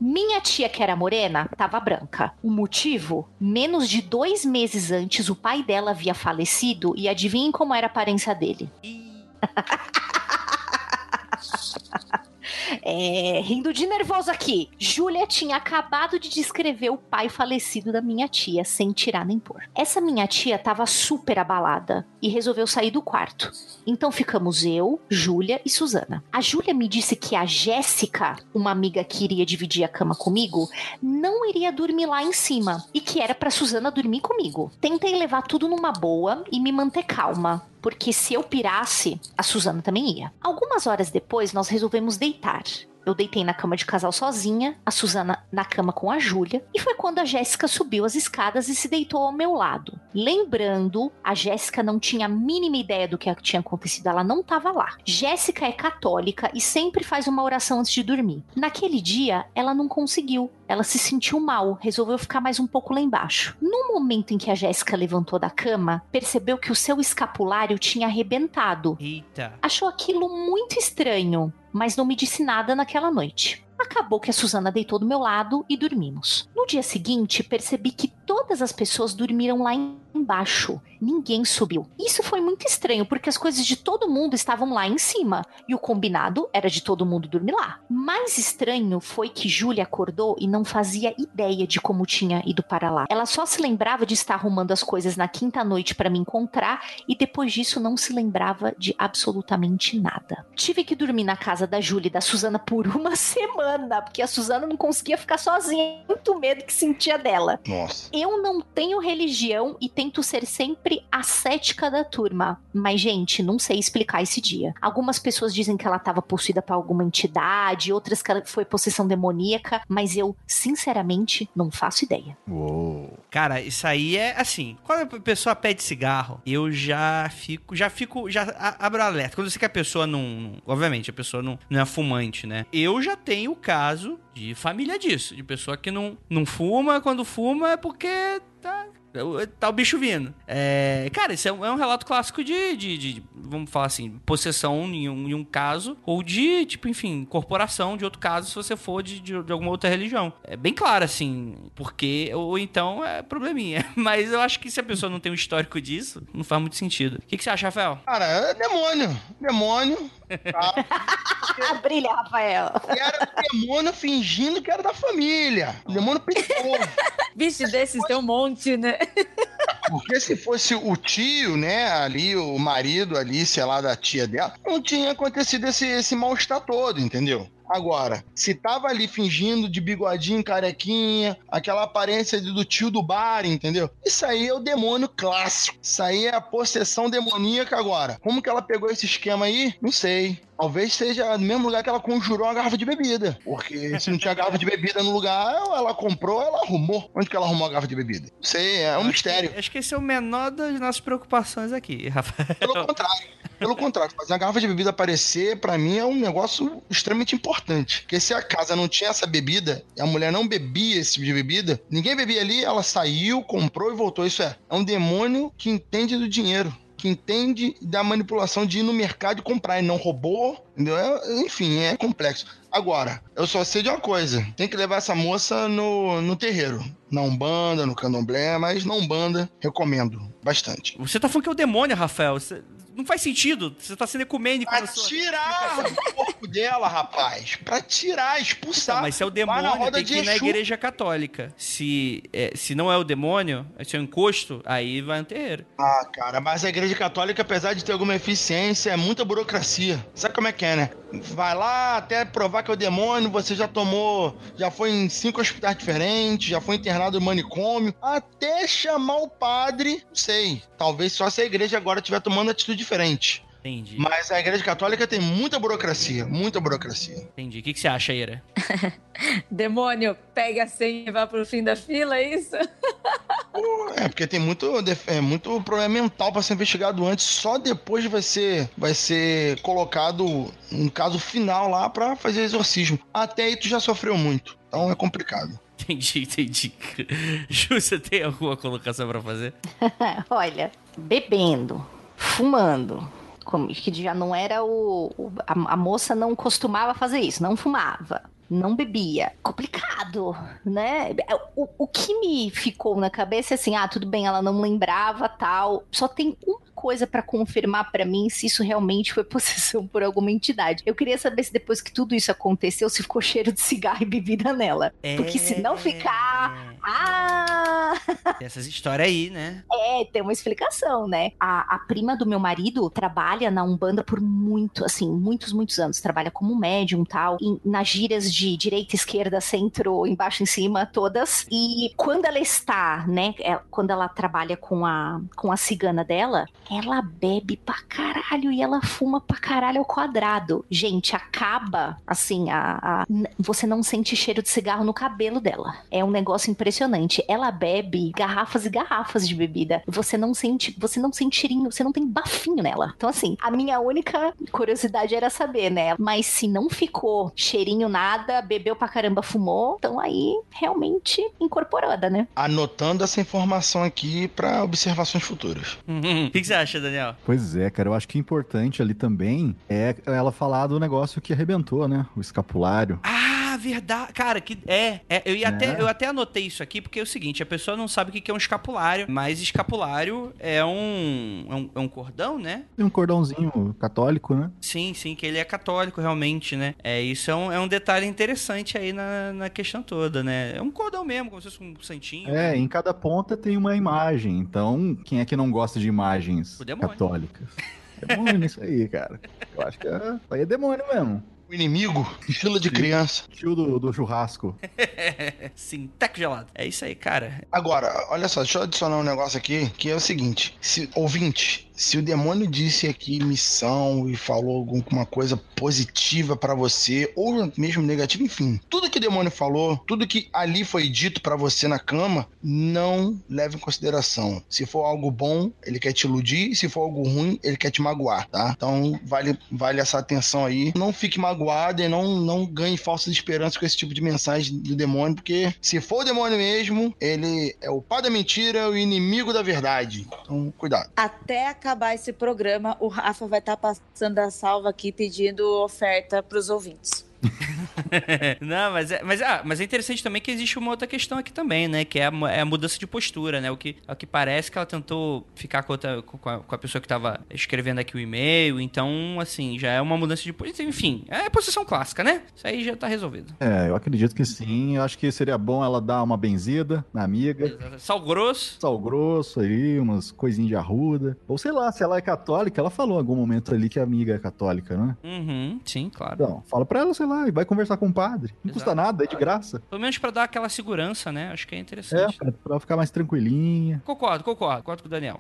Minha tia, que era morena, tava branca. O motivo? Menos de dois meses antes, o pai dela havia falecido e adivinhem como era a aparência dele. É, rindo de nervoso aqui. Júlia tinha acabado de descrever o pai falecido da minha tia, sem tirar nem pôr. Essa minha tia tava super abalada e resolveu sair do quarto. Então ficamos eu, Júlia e Suzana. A Júlia me disse que a Jéssica, uma amiga que iria dividir a cama comigo, não iria dormir lá em cima e que era para Suzana dormir comigo. Tentei levar tudo numa boa e me manter calma, porque se eu pirasse, a Suzana também ia. Algumas horas depois, nós resolvemos deitar. Eu deitei na cama de casal sozinha, a Suzana na cama com a Júlia, e foi quando a Jéssica subiu as escadas e se deitou ao meu lado. Lembrando, a Jéssica não tinha a mínima ideia do que tinha acontecido, ela não estava lá. Jéssica é católica e sempre faz uma oração antes de dormir. Naquele dia, ela não conseguiu. Ela se sentiu mal, resolveu ficar mais um pouco lá embaixo. No momento em que a Jéssica levantou da cama, percebeu que o seu escapulário tinha arrebentado. Eita. Achou aquilo muito estranho, mas não me disse nada naquela noite. Acabou que a Suzana deitou do meu lado e dormimos. No dia seguinte, percebi que todas as pessoas dormiram lá embaixo. Ninguém subiu. Isso foi muito estranho, porque as coisas de todo mundo estavam lá em cima. E o combinado era de todo mundo dormir lá. Mais estranho foi que Júlia acordou e não fazia ideia de como tinha ido para lá. Ela só se lembrava de estar arrumando as coisas na quinta noite para me encontrar e depois disso não se lembrava de absolutamente nada. Tive que dormir na casa da Júlia e da Suzana por uma semana, porque a Suzana não conseguia ficar sozinha, muito medo que sentia dela. Nossa. Eu não tenho religião e tento ser sempre a cética da turma. Mas, gente, não sei explicar esse dia. Algumas pessoas dizem que ela estava possuída por alguma entidade, outras que ela foi possessão demoníaca, mas eu, sinceramente, não faço ideia. Uou. Cara, isso aí é assim. Quando a pessoa pede cigarro, eu já fico, já fico, já abro alerta. Quando eu sei que a pessoa não, obviamente, a pessoa não, não é fumante, né? Eu já tenho caso de família disso, de pessoa que não, não fuma, quando fuma é porque tá Tá o bicho vindo. É, cara, isso é um, é um relato clássico de, de, de, vamos falar assim, possessão em um, em um caso, ou de, tipo, enfim, corporação de outro caso, se você for de, de, de alguma outra religião. É bem claro, assim, porque, ou então é probleminha. Mas eu acho que se a pessoa não tem um histórico disso, não faz muito sentido. O que, que você acha, Rafael? Cara, é demônio. Demônio. Tá? Ah, brilha, Rafael. E era demônio fingindo que era da família. Demônio perigoso. Bicho desses tem um monte, né? Porque se fosse o tio, né, ali, o marido ali, sei lá, da tia dela, não tinha acontecido esse, esse mal-estar todo, entendeu? Agora, se tava ali fingindo de bigodinho, carequinha, aquela aparência do tio do bar, entendeu? Isso aí é o demônio clássico. Isso aí é a possessão demoníaca agora. Como que ela pegou esse esquema aí? Não sei. Talvez seja no mesmo lugar que ela conjurou a garrafa de bebida. Porque se não tinha garrafa de bebida no lugar, ela comprou, ela arrumou. Onde que ela arrumou a garrafa de bebida? Não sei, é um mistério. Acho que esse é o menor das nossas preocupações aqui, Rafael. Pelo contrário. Pelo contrário, fazer a garrafa de bebida aparecer, pra mim, é um negócio extremamente importante. Porque se a casa não tinha essa bebida, e a mulher não bebia esse tipo de bebida, ninguém bebia ali, ela saiu, comprou e voltou. Isso é, é um demônio que entende do dinheiro. Que entende da manipulação de ir no mercado e comprar e não? É- enfim, é complexo. Agora, eu só sei de uma coisa: tem que levar essa moça no, no terreiro. Na Umbanda, no Candomblé, mas na Umbanda, recomendo bastante. Você tá falando que é o demônio, Rafael. Você- Não faz sentido. Você tá sendo ecumênico Pra sua... tirar do corpo dela, rapaz. Pra tirar, expulsar. Tá, mas se é o demônio, tem que ir na igreja católica. Se, é, se não é o demônio, se é o encosto, aí vai no terreiro. Ah, cara, mas a igreja católica, apesar de ter alguma eficiência, é muita burocracia. Sabe como é que é, né? Vai lá até provar que é o demônio, você já tomou, já foi em cinco hospitais diferentes, já foi internado em manicômio, até chamar o padre, não sei. Talvez só se a igreja agora estiver tomando atitude diferente. Entendi. Mas a igreja católica tem muita burocracia, muita burocracia. Entendi. O que, que você acha, Ira? Demônio, pega a senha e vá pro fim da fila, é isso? É, porque tem muito, é, muito problema mental pra ser investigado antes, só depois vai ser, vai ser colocado um caso final lá pra fazer exorcismo. Até aí tu já sofreu muito, então é complicado. Entendi, entendi. Ju, você tem alguma colocação pra fazer? Olha, bebendo, fumando, que já não era o. o- a, a moça não costumava fazer isso, não fumava. Não bebia. Complicado, né? O, o que me ficou na cabeça é assim: ah, tudo bem, ela não lembrava tal. Só tem uma coisa pra confirmar pra mim se isso realmente foi possessão por alguma entidade. Eu queria saber se depois que tudo isso aconteceu, se ficou cheiro de cigarro e bebida nela. Porque se não ficar. Ah! Tem essas histórias aí, né? É, tem uma explicação, né? A, a prima do meu marido trabalha na Umbanda por muito, assim, muitos, muitos anos. Trabalha como médium e tal. E nas gírias de direita, esquerda, centro, embaixo, em cima, todas. E quando ela está, né? é- quando ela trabalha com a, com a cigana dela, ela bebe pra caralho e ela fuma pra caralho ao quadrado. Gente, acaba, assim, a, a- você não sente cheiro de cigarro no cabelo dela. É um negócio impressionante. Ela bebe garrafas e garrafas de bebida. Você não sente, você não sente cheirinho, você não tem bafinho nela. Então, assim, a minha única curiosidade era saber, né? Mas se não ficou cheirinho nada, bebeu pra caramba, fumou, então aí realmente incorporada, né? Anotando essa informação aqui pra observações futuras. O que, que você acha, Daniel? Pois é, cara, eu acho que importante ali também é ela falar do negócio que arrebentou, né? O escapulário. Ah, verdade. Cara, que é. é, eu, ia Né? até, eu até anotei isso aqui porque é o seguinte: a pessoa não sabe o que é um escapulário, mas escapulário é um, é um, é um cordão, né? Tem um cordãozinho católico, né? Sim, sim, que ele é católico realmente, né? É, isso é um, é um detalhe interessante aí na, na questão toda, né? É um cordão mesmo, como se fosse um santinho. É, em cada ponta tem uma imagem. Então, quem é que não gosta de imagens católicas? Demônio isso aí, cara. Eu acho que é, aí é demônio mesmo. O inimigo, estilo de Sim. criança. Tio do, do churrasco. Sim, teco gelado. É isso aí, cara. Agora, olha só, deixa eu adicionar um negócio aqui, que é o seguinte, se, ouvinte, se o demônio disse aqui missão e falou alguma coisa positiva pra você, ou mesmo negativa, enfim, tudo que o demônio falou, tudo que ali foi dito pra você na cama, não leve em consideração. Se for algo bom, ele quer te iludir, se for algo ruim, ele quer te magoar, tá? Então, vale, vale essa atenção aí. Não fique magoado e não, não ganhe falsas esperanças com esse tipo de mensagem do demônio, porque se for o demônio mesmo, ele é o pai da mentira, o inimigo da verdade. Então, cuidado. Até acabar esse programa, o Rafa vai estar passando a salva aqui pedindo oferta pros ouvintes. Não, mas é, mas, ah, mas é interessante também que existe uma outra questão aqui também, né? Que é a, é a mudança de postura, né? O que, é o que parece que ela tentou ficar com, outra- com a, com a pessoa que tava escrevendo aqui o e-mail. Então, assim, já é uma mudança de postura. Enfim, é posição clássica, né? Isso aí já tá resolvido. É, eu acredito que sim. Eu acho que seria bom ela dar uma benzida na amiga. Sal grosso. Sal grosso aí, umas coisinhas de arruda. Ou sei lá, se ela é católica, ela falou em algum momento ali que a amiga é católica, né? Uhum, sim, claro. Então, fala pra ela, sei lá, e vai conversar com o padre. Não custa Exato. nada, é de graça. Pelo menos pra dar aquela segurança, né? Acho que é É, interessante. pra, pra ficar mais tranquilinha. Concordo, concordo. Concordo com o Daniel.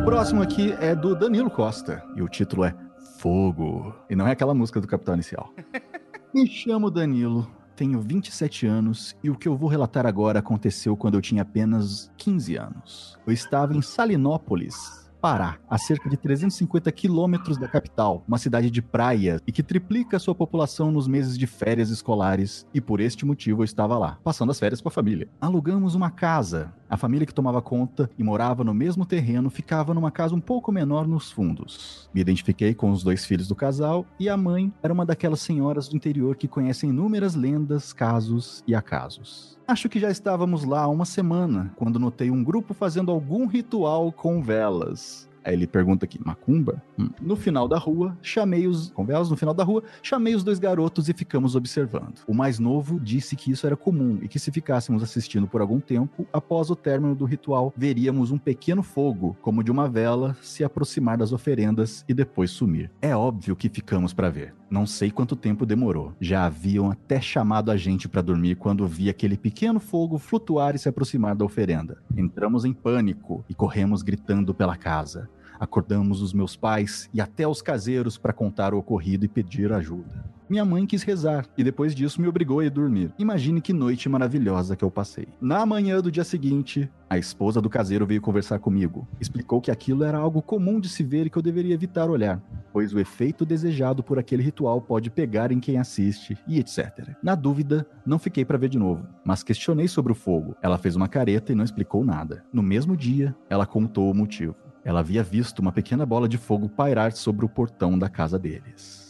O próximo aqui é do Danilo Costa. E o título é Fogo. E não é aquela música do Capital Inicial. Me chamo Danilo, tenho 27 anos e o que eu vou relatar agora aconteceu quando eu tinha apenas 15 anos. Eu estava em Salinópolis. Pará, a cerca de 350 quilômetros da capital, uma cidade de praia e que triplica sua população nos meses de férias escolares, e por este motivo eu estava lá, passando as férias com a família. Alugamos uma casa. A família que tomava conta e morava no mesmo terreno ficava numa casa um pouco menor nos fundos. Me identifiquei com os dois filhos do casal e a mãe era uma daquelas senhoras do interior que conhecem inúmeras lendas, casos e acasos. Acho que já estávamos lá há uma semana, quando notei um grupo fazendo algum ritual com velas. Aí ele pergunta aqui, macumba? Hum. No final da rua, chamei os. Com velas no final da rua, chamei os dois garotos e ficamos observando. O mais novo disse que isso era comum e que se ficássemos assistindo por algum tempo, após o término do ritual, veríamos um pequeno fogo, como de uma vela, se aproximar das oferendas e depois sumir. É óbvio que ficamos para ver. Não sei quanto tempo demorou. Já haviam até chamado a gente para dormir quando vi aquele pequeno fogo flutuar e se aproximar da oferenda. Entramos em pânico e corremos gritando pela casa. Acordamos os meus pais e até os caseiros para contar o ocorrido e pedir ajuda. Minha mãe quis rezar e depois disso me obrigou a ir dormir. Imagine que noite maravilhosa que eu passei. Na manhã do dia seguinte, a esposa do caseiro veio conversar comigo. Explicou que aquilo era algo comum de se ver e que eu deveria evitar olhar, pois o efeito desejado por aquele ritual pode pegar em quem assiste e etc. Na dúvida, não fiquei para ver de novo, mas questionei sobre o fogo. Ela fez uma careta e não explicou nada. No mesmo dia, ela contou o motivo. Ela havia visto uma pequena bola de fogo pairar sobre o portão da casa deles.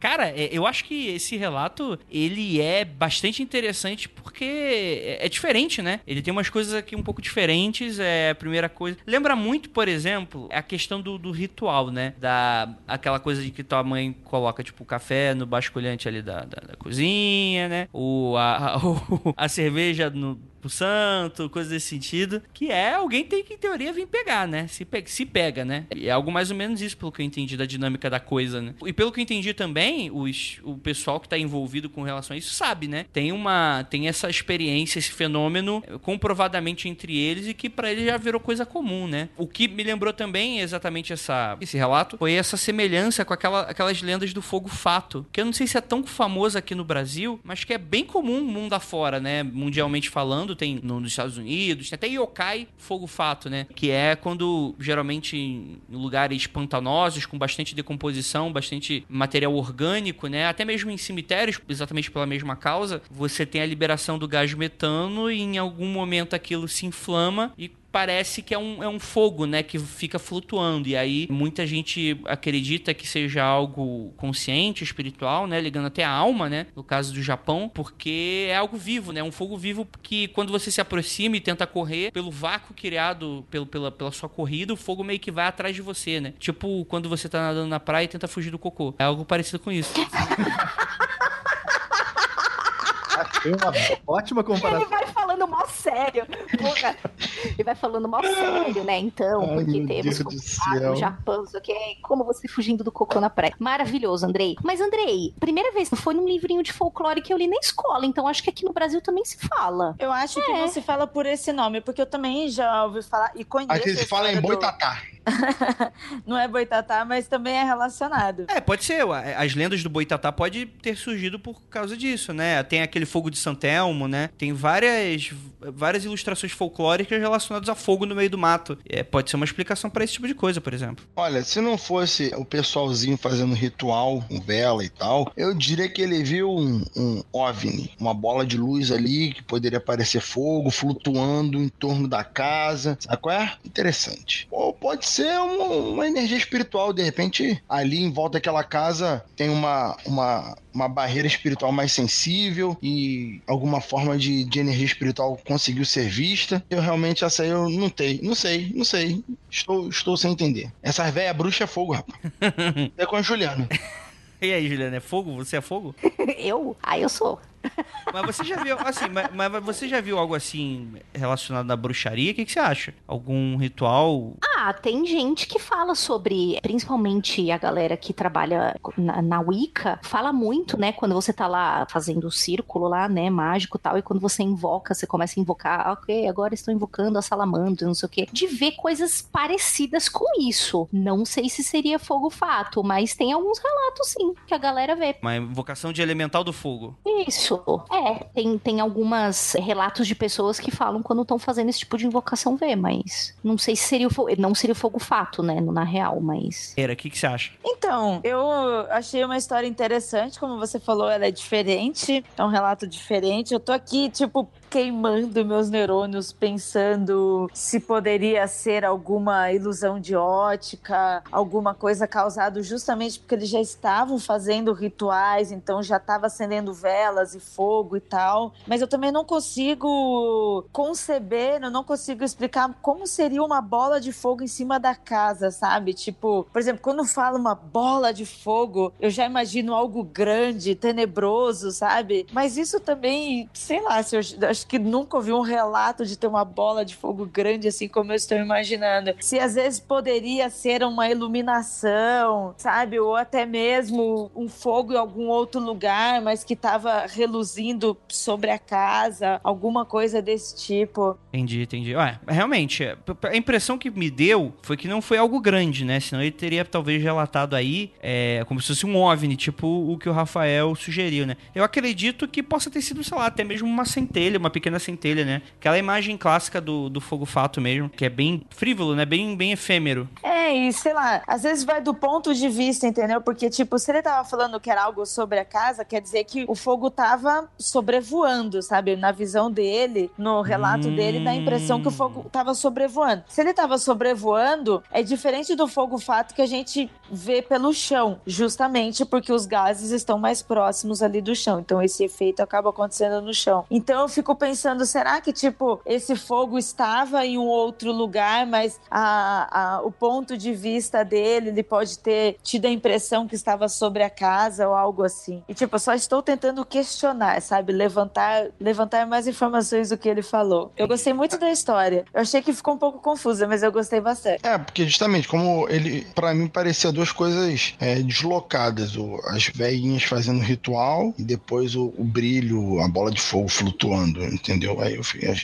Cara, é, eu acho que esse relato ele é bastante interessante porque é é diferente, né? Ele tem umas coisas aqui um pouco diferentes. É a primeira coisa. Lembra muito, por exemplo, a questão do, do ritual, né? Da aquela coisa de que tua mãe coloca tipo café no basculhante ali da, da, da cozinha, né? O, a, a, o- a cerveja no pro santo, coisas desse sentido, que é alguém tem que, em teoria, vir pegar, né? Se, pe- se pega, né? E é algo mais ou menos isso, pelo que eu entendi, da dinâmica da coisa, né? E pelo que eu entendi também, os, o pessoal que tá envolvido com relação a isso sabe, né? Tem uma, tem essa experiência, esse fenômeno eh, comprovadamente entre eles e que pra eles já virou coisa comum, né? O que me lembrou também exatamente essa, esse relato foi essa semelhança com aquela, aquelas lendas do fogo fato, que eu não sei se é tão famoso aqui no Brasil, mas que é bem comum mundo afora, né? Mundialmente falando, tem no- nos Estados Unidos, tem até yokai fogo fato, né? Que é quando, geralmente, em lugares pantanosos, com bastante decomposição, bastante material orgânico, né? Até mesmo em cemitérios, exatamente pela mesma causa, você tem a liberação do gás metano e em algum momento aquilo se inflama e parece que é um, é um fogo, né, que fica flutuando. E aí muita gente acredita que seja algo consciente, espiritual, né, ligando até a alma, né, no caso do Japão, porque é algo vivo, né, um fogo vivo que quando você se aproxima e tenta correr, pelo vácuo criado pelo, pela, pela sua corrida, o fogo meio que vai atrás de você, né. Tipo quando você tá nadando na praia e tenta fugir do cocô. É algo parecido com isso. Foi uma ótima Ele comparação. Falando mó sério. Porra. Ele vai falando mó sério, né? Então, Ai, porque temos contato no Japão, não sei o que. Como você fugindo do cocô na praia. Maravilhoso, Andrei. Mas, Andrei, primeira vez foi num livrinho de folclore que eu li na escola, então acho que aqui no Brasil também se fala. Eu acho que É. não se fala por esse nome, porque eu também já ouvi falar e conheço. Aqui a se fala em do- boitatá. Não é boitatá, mas também é relacionado. É, pode ser. ué. As lendas do Boitatá pode ter surgido por causa disso, né? Tem aquele fogo de Santelmo, né? Tem várias, várias ilustrações folclóricas relacionadas a fogo no meio do mato. É, pode ser uma explicação pra esse tipo de coisa, por exemplo. Olha, se não fosse o pessoalzinho fazendo ritual com vela e tal, eu diria que ele viu um, um OVNI, uma bola de luz ali que poderia parecer fogo flutuando em torno da casa. Sabe qual é? Interessante. Ou pode ser uma, uma energia espiritual, de repente ali em volta daquela casa tem uma, uma, uma barreira espiritual mais sensível e alguma forma de, de energia espiritual conseguiu ser vista. Eu realmente essa aí eu não sei, não sei, não sei. Estou, estou sem entender. Essa velha bruxa é fogo, rapaz. é com a Juliana. E aí, Juliana, é fogo? Você é fogo? eu? Ah, eu sou. Mas você já viu, assim, mas, mas você já viu algo assim relacionado à bruxaria? O que, que você acha? Algum ritual? Ah, tem gente que fala sobre, principalmente a galera que trabalha na, na Wicca, fala muito, né? Quando você tá lá fazendo o círculo lá, né? Mágico e tal, e quando você invoca, você começa a invocar, ah, ok, agora estou invocando a salamandra, não sei o quê. De ver coisas parecidas com isso. Não sei se seria fogo fato, mas tem alguns relatos sim, que a galera vê. Uma invocação de elemental do fogo. Isso. É, tem, tem algumas relatos de pessoas que falam quando estão fazendo esse tipo de invocação ver, mas não sei se seria o fogo, não seria o fogo fato, né, na real, mas Era, o que, que você acha? Então, eu achei uma história interessante, como você falou, ela é diferente, é um relato diferente. Eu tô aqui, tipo, queimando meus neurônios, pensando se poderia ser alguma ilusão de ótica, alguma coisa causada justamente porque eles já estavam fazendo rituais, então já estava acendendo velas e fogo e tal. Mas eu também não consigo conceber, eu não consigo explicar como seria uma bola de fogo em cima da casa, sabe? Tipo, por exemplo, quando fala uma bola de fogo, eu já imagino algo grande, tenebroso, sabe? Mas isso também, sei lá, se eu, acho que nunca ouvi um relato de ter uma bola de fogo grande assim como eu estou imaginando. Se às vezes poderia ser uma iluminação, sabe? Ou até mesmo um fogo em algum outro lugar, mas que estava reluzindo sobre a casa, alguma coisa desse tipo. Entendi, entendi. Ué, realmente, a impressão que me deu foi que não foi algo grande, né? Senão ele teria talvez relatado aí é, como se fosse um OVNI, tipo o que o Rafael sugeriu, né? Eu acredito que possa ter sido, sei lá, até mesmo uma centelha, uma pequena centelha, né? Aquela imagem clássica do, do fogo fato mesmo, que é bem frívolo, né? Bem, bem efêmero. É, e sei lá, às vezes vai do ponto de vista, entendeu? Porque, tipo, se ele tava falando que era algo sobre a casa, quer dizer que o fogo tava sobrevoando, sabe? Na visão dele, no relato hum... dele, dá a impressão que o fogo tava sobrevoando. Se ele tava sobrevoando, é diferente do fogo fato que a gente vê pelo chão, justamente porque os gases estão mais próximos ali do chão. Então esse efeito acaba acontecendo no chão. Então eu fico pensando, será que tipo esse fogo estava em um outro lugar, mas a, a, o ponto de vista dele, ele pode ter tido a impressão que estava sobre a casa ou algo assim. E tipo, eu só estou tentando questionar, sabe, levantar, levantar mais informações do que ele falou. Eu gostei muito da história. Eu achei que ficou um pouco confusa, mas eu gostei bastante. É, porque justamente como ele, para mim parecia duas coisas é, deslocadas, o, as velhinhas fazendo ritual e depois o, o, brilho, a bola de fogo flutuando, entendeu? Aí eu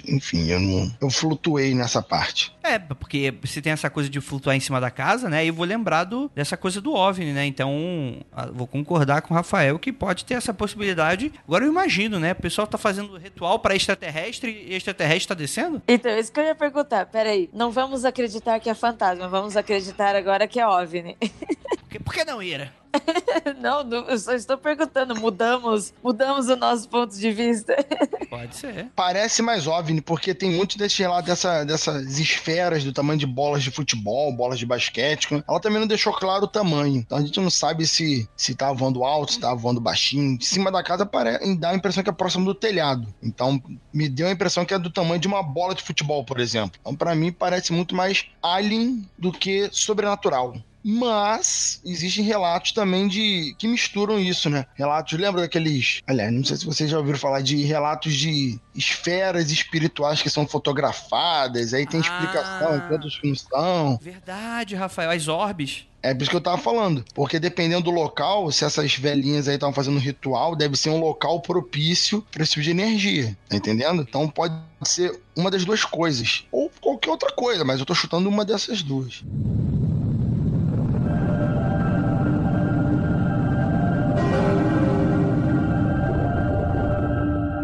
enfim, eu não, eu flutuei nessa parte. É, porque você tem essa coisa de flutuar em cima da casa, né? E eu vou lembrar do, dessa coisa do OVNI, né? Então, vou concordar com o Rafael que pode ter essa possibilidade. Agora eu imagino, né? O pessoal tá fazendo ritual para extraterrestre e extraterrestre tá descendo? Então, isso que eu ia perguntar. Peraí, não vamos acreditar que é fantasma, vamos acreditar agora que é OVNI. Por que, por que não, Ira? não, não, eu só estou perguntando. Mudamos, mudamos o nosso ponto de vista. Pode ser. Parece mais OVNI, porque tem muito desse relato dessa, dessas esferas do tamanho de bolas de futebol, bolas de basquete. Ela também não deixou claro o tamanho. Então a gente não sabe se, se tá voando alto, se tá voando baixinho. De cima da casa parece, dá a impressão que é próximo do telhado. Então me deu a impressão que é do tamanho de uma bola de futebol, por exemplo. Então para mim parece muito mais alien do que sobrenatural. Mas existem relatos também de que misturam isso, né? Relatos, lembra daqueles. Aliás, não sei se vocês já ouviram falar de relatos de esferas espirituais que são fotografadas, aí tem explicação, ah, quantos não são. Verdade, Rafael, as orbes. É por isso que eu tava falando. Porque dependendo do local, se essas velhinhas aí estavam fazendo ritual, deve ser um local propício para esse tipo de energia. Tá entendendo? Então pode ser uma das duas coisas. Ou qualquer outra coisa, mas eu tô chutando uma dessas duas.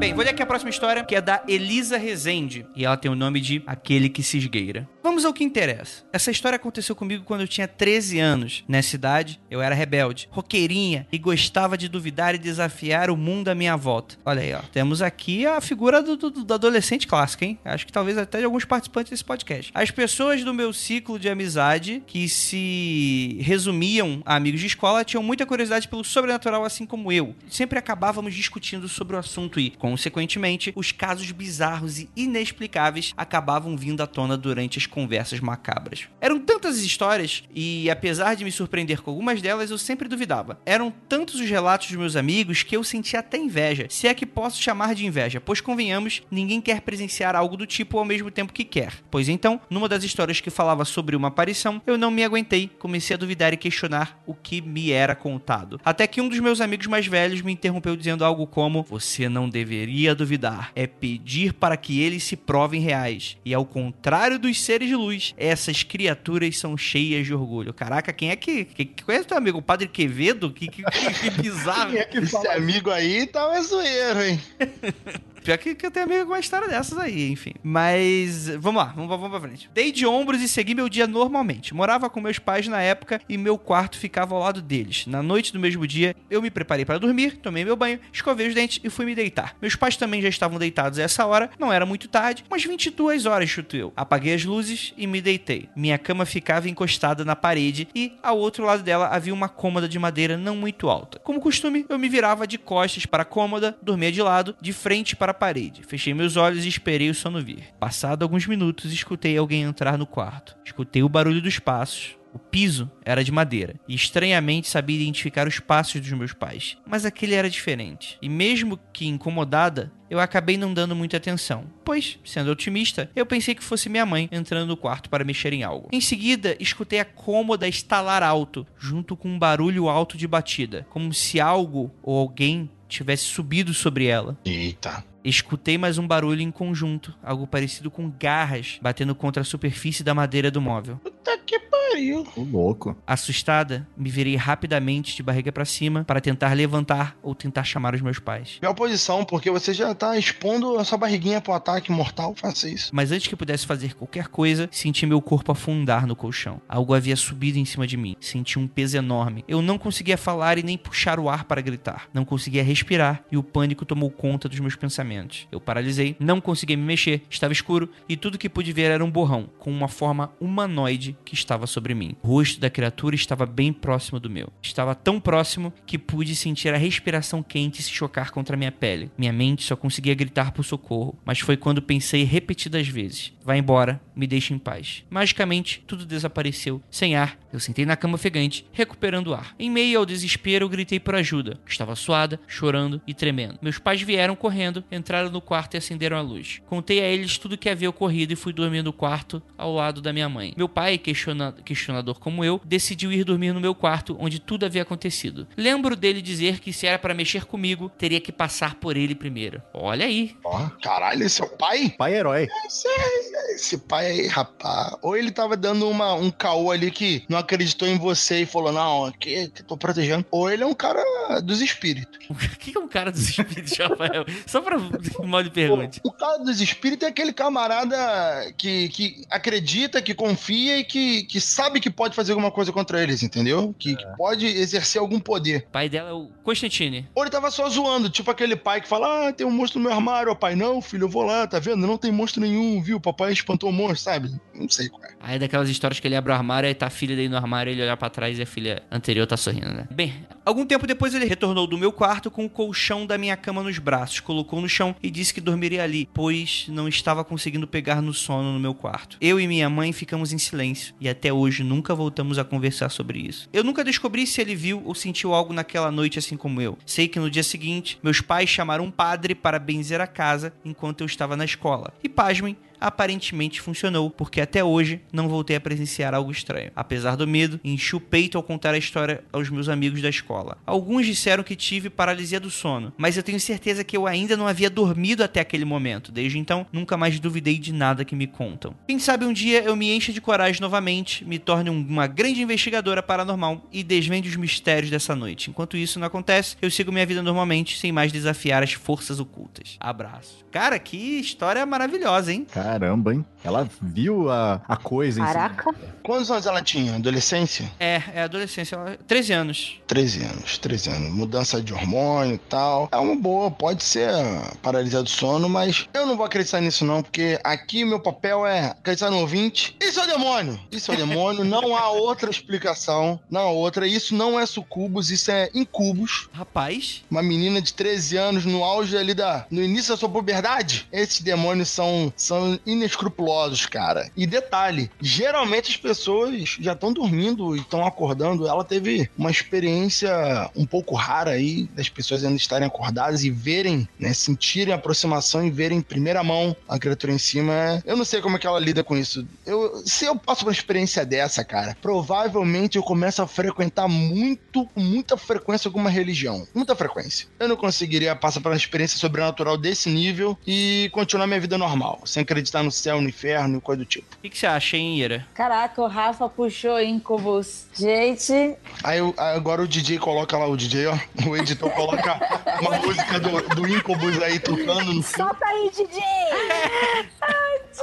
Bem, vou ler aqui a próxima história, que é da Elisa Rezende. E ela tem o nome de Aquele que se esgueira. Vamos ao que interessa. Essa história aconteceu comigo quando eu tinha 13 anos. Nessa idade, eu era rebelde, roqueirinha e gostava de duvidar e desafiar o mundo à minha volta. Olha aí, ó. Temos aqui a figura do, do, do adolescente clássico, hein? Acho que talvez até de alguns participantes desse podcast. As pessoas do meu ciclo de amizade, que se resumiam a amigos de escola, tinham muita curiosidade pelo sobrenatural, assim como eu. Sempre acabávamos discutindo sobre o assunto e, Consequentemente, os casos bizarros e inexplicáveis acabavam vindo à tona durante as conversas macabras. Eram tantas histórias e, apesar de me surpreender com algumas delas, eu sempre duvidava. Eram tantos os relatos dos meus amigos que eu sentia até inveja, se é que posso chamar de inveja, pois convenhamos, ninguém quer presenciar algo do tipo ao mesmo tempo que quer. Pois então, numa das histórias que falava sobre uma aparição, eu não me aguentei, comecei a duvidar e questionar o que me era contado. Até que um dos meus amigos mais velhos me interrompeu dizendo algo como: Você não deveria duvidar, é pedir para que eles se provem reais. E ao contrário dos seres de luz, essas criaturas são cheias de orgulho. Caraca, quem é que, que, que conhece teu amigo? O Padre Quevedo? Que, que, que bizarro. Quem é que Esse amigo aí tá zoeiro, hein? Pior que, que eu tenho amigo com uma história dessas aí, enfim. Mas vamos lá, vamos, vamos pra frente. Dei de ombros e segui meu dia normalmente. Morava com meus pais na época e meu quarto ficava ao lado deles. Na noite do mesmo dia, eu me preparei para dormir, tomei meu banho, escovei os dentes e fui me deitar. Meus pais também já estavam deitados a essa hora, não era muito tarde, umas 22 horas, chuto eu. Apaguei as luzes e me deitei. Minha cama ficava encostada na parede e ao outro lado dela havia uma cômoda de madeira não muito alta. Como costume, eu me virava de costas para a cômoda, dormia de lado, de frente para a parede. Fechei meus olhos e esperei o sono vir. Passado alguns minutos, escutei alguém entrar no quarto. Escutei o barulho dos passos, O piso era de madeira e estranhamente sabia identificar os passos dos meus pais. Mas aquele era diferente. E mesmo que incomodada, eu acabei não dando muita atenção, pois, sendo otimista, eu pensei que fosse minha mãe entrando no quarto para mexer em algo. Em seguida, escutei a cômoda estalar alto, junto com um barulho alto de batida, como se algo ou alguém tivesse subido sobre ela. Eita. Escutei mais um barulho em conjunto, algo parecido com garras batendo contra a superfície da madeira do móvel. Puta que pariu. Ô, louco. Assustada, me virei rapidamente de barriga para cima para tentar levantar ou tentar chamar os meus pais. Pior posição, porque você já tá expondo a sua barriguinha pro ataque mortal. Faça isso. Mas antes que pudesse fazer qualquer coisa, senti meu corpo afundar no colchão. Algo havia subido em cima de mim. Senti um peso enorme. Eu não conseguia falar e nem puxar o ar para gritar. Não conseguia respirar e o pânico tomou conta dos meus pensamentos. Eu paralisei, não conseguia me mexer, estava escuro e tudo que pude ver era um borrão com uma forma humanoide que estava sobre mim. O rosto da criatura estava bem próximo do meu. Estava tão próximo que pude sentir a respiração quente se chocar contra minha pele. Minha mente só conseguia gritar por socorro, mas foi quando pensei repetidas vezes: Vá embora, me deixe em paz. Magicamente, tudo desapareceu. Sem ar, eu sentei na cama ofegante, recuperando o ar. Em meio ao desespero, eu gritei por ajuda. Estava suada, chorando e tremendo. Meus pais vieram correndo, entraram no quarto e acenderam a luz. Contei a eles tudo o que havia ocorrido e fui dormir no quarto ao lado da minha mãe. Meu pai, questiona- questionador como eu, decidiu ir dormir no meu quarto, onde tudo havia acontecido. Lembro dele dizer que se era para mexer comigo, teria que passar por ele primeiro. Olha aí, Ó, caralho, esse é o pai? Pai herói. Esse, é- esse pai aí, rapaz. Ou ele tava dando uma, um caô ali que não acreditou em você e falou, não, aqui que tô protegendo. Ou ele é um cara dos espíritos. o que que é um cara dos espíritos, Rafael? Só pra modo de pergunta. O cara dos espíritos é aquele camarada que, que acredita, que confia e que, que sabe que pode fazer alguma coisa contra eles, entendeu? Que, que pode exercer algum poder. O pai dela é o Constantine. Ou ele tava só zoando, tipo aquele pai que fala: Ah, tem um monstro no meu armário, ó pai. Não, filho, eu vou lá, tá vendo? Não tem monstro nenhum, viu? Papai espantou o monstro, sabe? Não sei qual é. Aí é daquelas histórias que ele abre o armário, aí tá a filha dele no armário, ele olha pra trás e a filha anterior tá sorrindo, né? Bem, algum tempo depois ele retornou do meu quarto com o colchão da minha cama nos braços, colocou no chão e disse que dormiria ali, pois não estava conseguindo pegar no sono no meu quarto. Eu e minha mãe ficamos em silêncio e até hoje nunca voltamos a conversar sobre isso. Eu nunca descobri se ele viu ou sentiu algo naquela noite assim como eu. Sei que no dia seguinte, meus pais chamaram um padre para benzer a casa enquanto eu estava na escola. E pasmem, aparentemente funcionou, porque até hoje não voltei a presenciar algo estranho. Apesar do medo, enchi o peito ao contar a história aos meus amigos da escola. Alguns disseram que tive paralisia do sono, mas eu tenho certeza que eu ainda não havia dormido até aquele momento. Desde então, nunca mais duvidei de nada que me contam. Quem sabe um dia eu me encha de coragem novamente, me torne um- uma grande investigadora paranormal e desvende os mistérios dessa noite. Enquanto isso não acontece, eu sigo minha vida normalmente, sem mais desafiar as forças ocultas. Abraço. Cara, que história maravilhosa, hein? Caramba, hein? Ela viu a, a coisa em si. Caraca. Quantos anos ela tinha? Adolescência? É, é adolescência, ela- 13 anos. 13 anos, 13 anos. Mudança de hormônio e tal. É uma boa, pode ser paralisia do sono, mas eu não vou acreditar nisso não, porque aqui meu papel é acreditar no ouvinte. Isso é o demônio! Isso é o demônio, não há outra explicação. Não há outra. Isso não é sucubus, isso é incubus. Rapaz, Uma menina de 13 anos no auge ali da... no início da sua puberdade. Esses demônios são, são inescrupulosos, cara. E detalhe, geralmente as pessoas já estão dormindo e estão acordando. Ela teve uma experiência um pouco rara aí das pessoas ainda estarem acordadas e verem, né, sentirem a aproximação e verem em primeira mão a criatura em cima. Eu não sei como é que ela lida com isso. Eu, se eu passo por uma experiência dessa, cara, provavelmente eu começo a frequentar muito, com muita frequência alguma religião. Muita frequência. Eu não conseguiria passar por uma experiência sobrenatural desse nível e continuar minha vida normal, sem acreditar no céu, no inferno e coisa do tipo. o que, que você acha, hein, Ira? Caraca, o Rafa puxou Incubus. Gente, Aí agora o DJ coloca lá, o DJ, ó, o editor coloca uma música do, do Incubus aí tocando no fundo. Solta aí, DJ!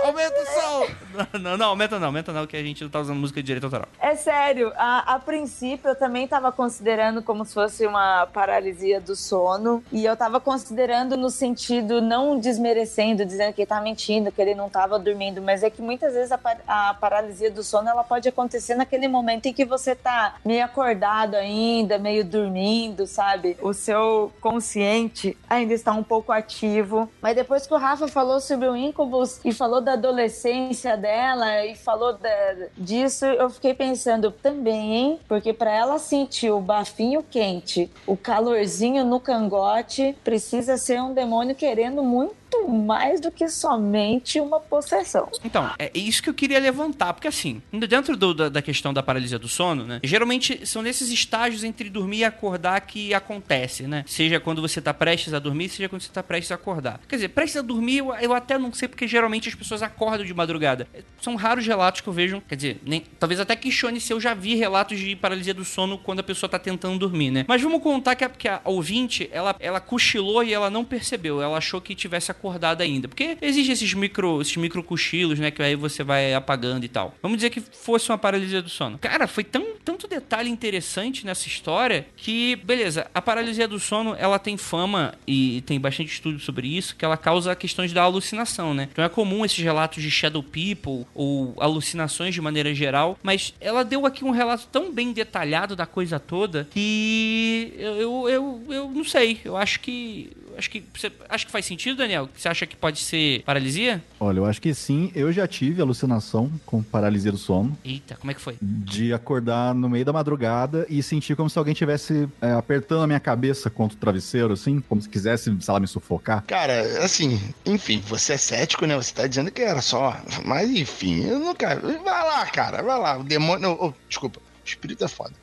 Aumenta o som! Não, não, não, aumenta não, aumenta não, que a gente não tá usando música de direito autoral. é sério, a, a princípio eu também tava considerando como se fosse uma paralisia do sono. E eu tava considerando no sentido, não desmerecendo, dizendo que ele tá mentindo, que ele não tava dormindo, mas é que muitas vezes a, par- a paralisia do sono ela pode acontecer naquele momento em que você tá meio acordado ainda, meio dormindo, sabe? O seu consciente ainda está um pouco ativo. Mas depois que o Rafa falou sobre o Incubus e falou da adolescência dela e falou da- disso, eu fiquei pensando também, hein? Porque pra ela sentir o bafinho quente, o calorzinho no cangote, precisa ser um demônio querendo muito mais do que somente uma possessão. Então, é isso que eu queria levantar, porque assim, dentro do- da, da questão da paralisia do sono, né? Geralmente são nesses estágios entre dormir e acordar que acontece, né? Seja quando você tá prestes a dormir, seja quando você tá prestes a acordar. Quer dizer, prestes a dormir, eu, até não sei, porque geralmente as pessoas acordam de madrugada. São raros relatos que eu vejo, quer dizer, nem, talvez até questione se eu já vi relatos de paralisia do sono quando a pessoa tá tentando dormir, né? Mas vamos contar que a, que a ouvinte, ela, ela cochilou e ela não percebeu, ela achou que tivesse acordado ainda. Porque existem esses micro, esses micro cochilos, né? Que aí você vai apagando e tal. Vamos dizer que fosse uma paralisia do sono. Cara, foi tão, tanto detalhe interessante nessa história que, beleza, a paralisia do sono, ela tem fama e tem bastante estudo sobre isso, que ela causa questões da alucinação, né? Então é comum esses relatos de shadow people ou alucinações de maneira geral, mas ela deu aqui um relato tão bem detalhado da coisa toda que eu, eu, eu, eu não sei. Eu acho que. Acho que, você, acho que faz sentido, Daniel? Você acha que pode ser paralisia? Olha, eu acho que sim. Eu já tive alucinação com paralisia do sono. Eita, como é que foi? De acordar no meio da madrugada e sentir como se alguém tivesse é, apertando a minha cabeça contra o travesseiro, assim, como se quisesse, sei lá, me sufocar. Cara, assim, enfim, você é cético, né? Você tá dizendo que era só. Mas enfim, eu nunca. Vai lá, cara, vai lá. O demônio. oh, desculpa. Espírito é foda.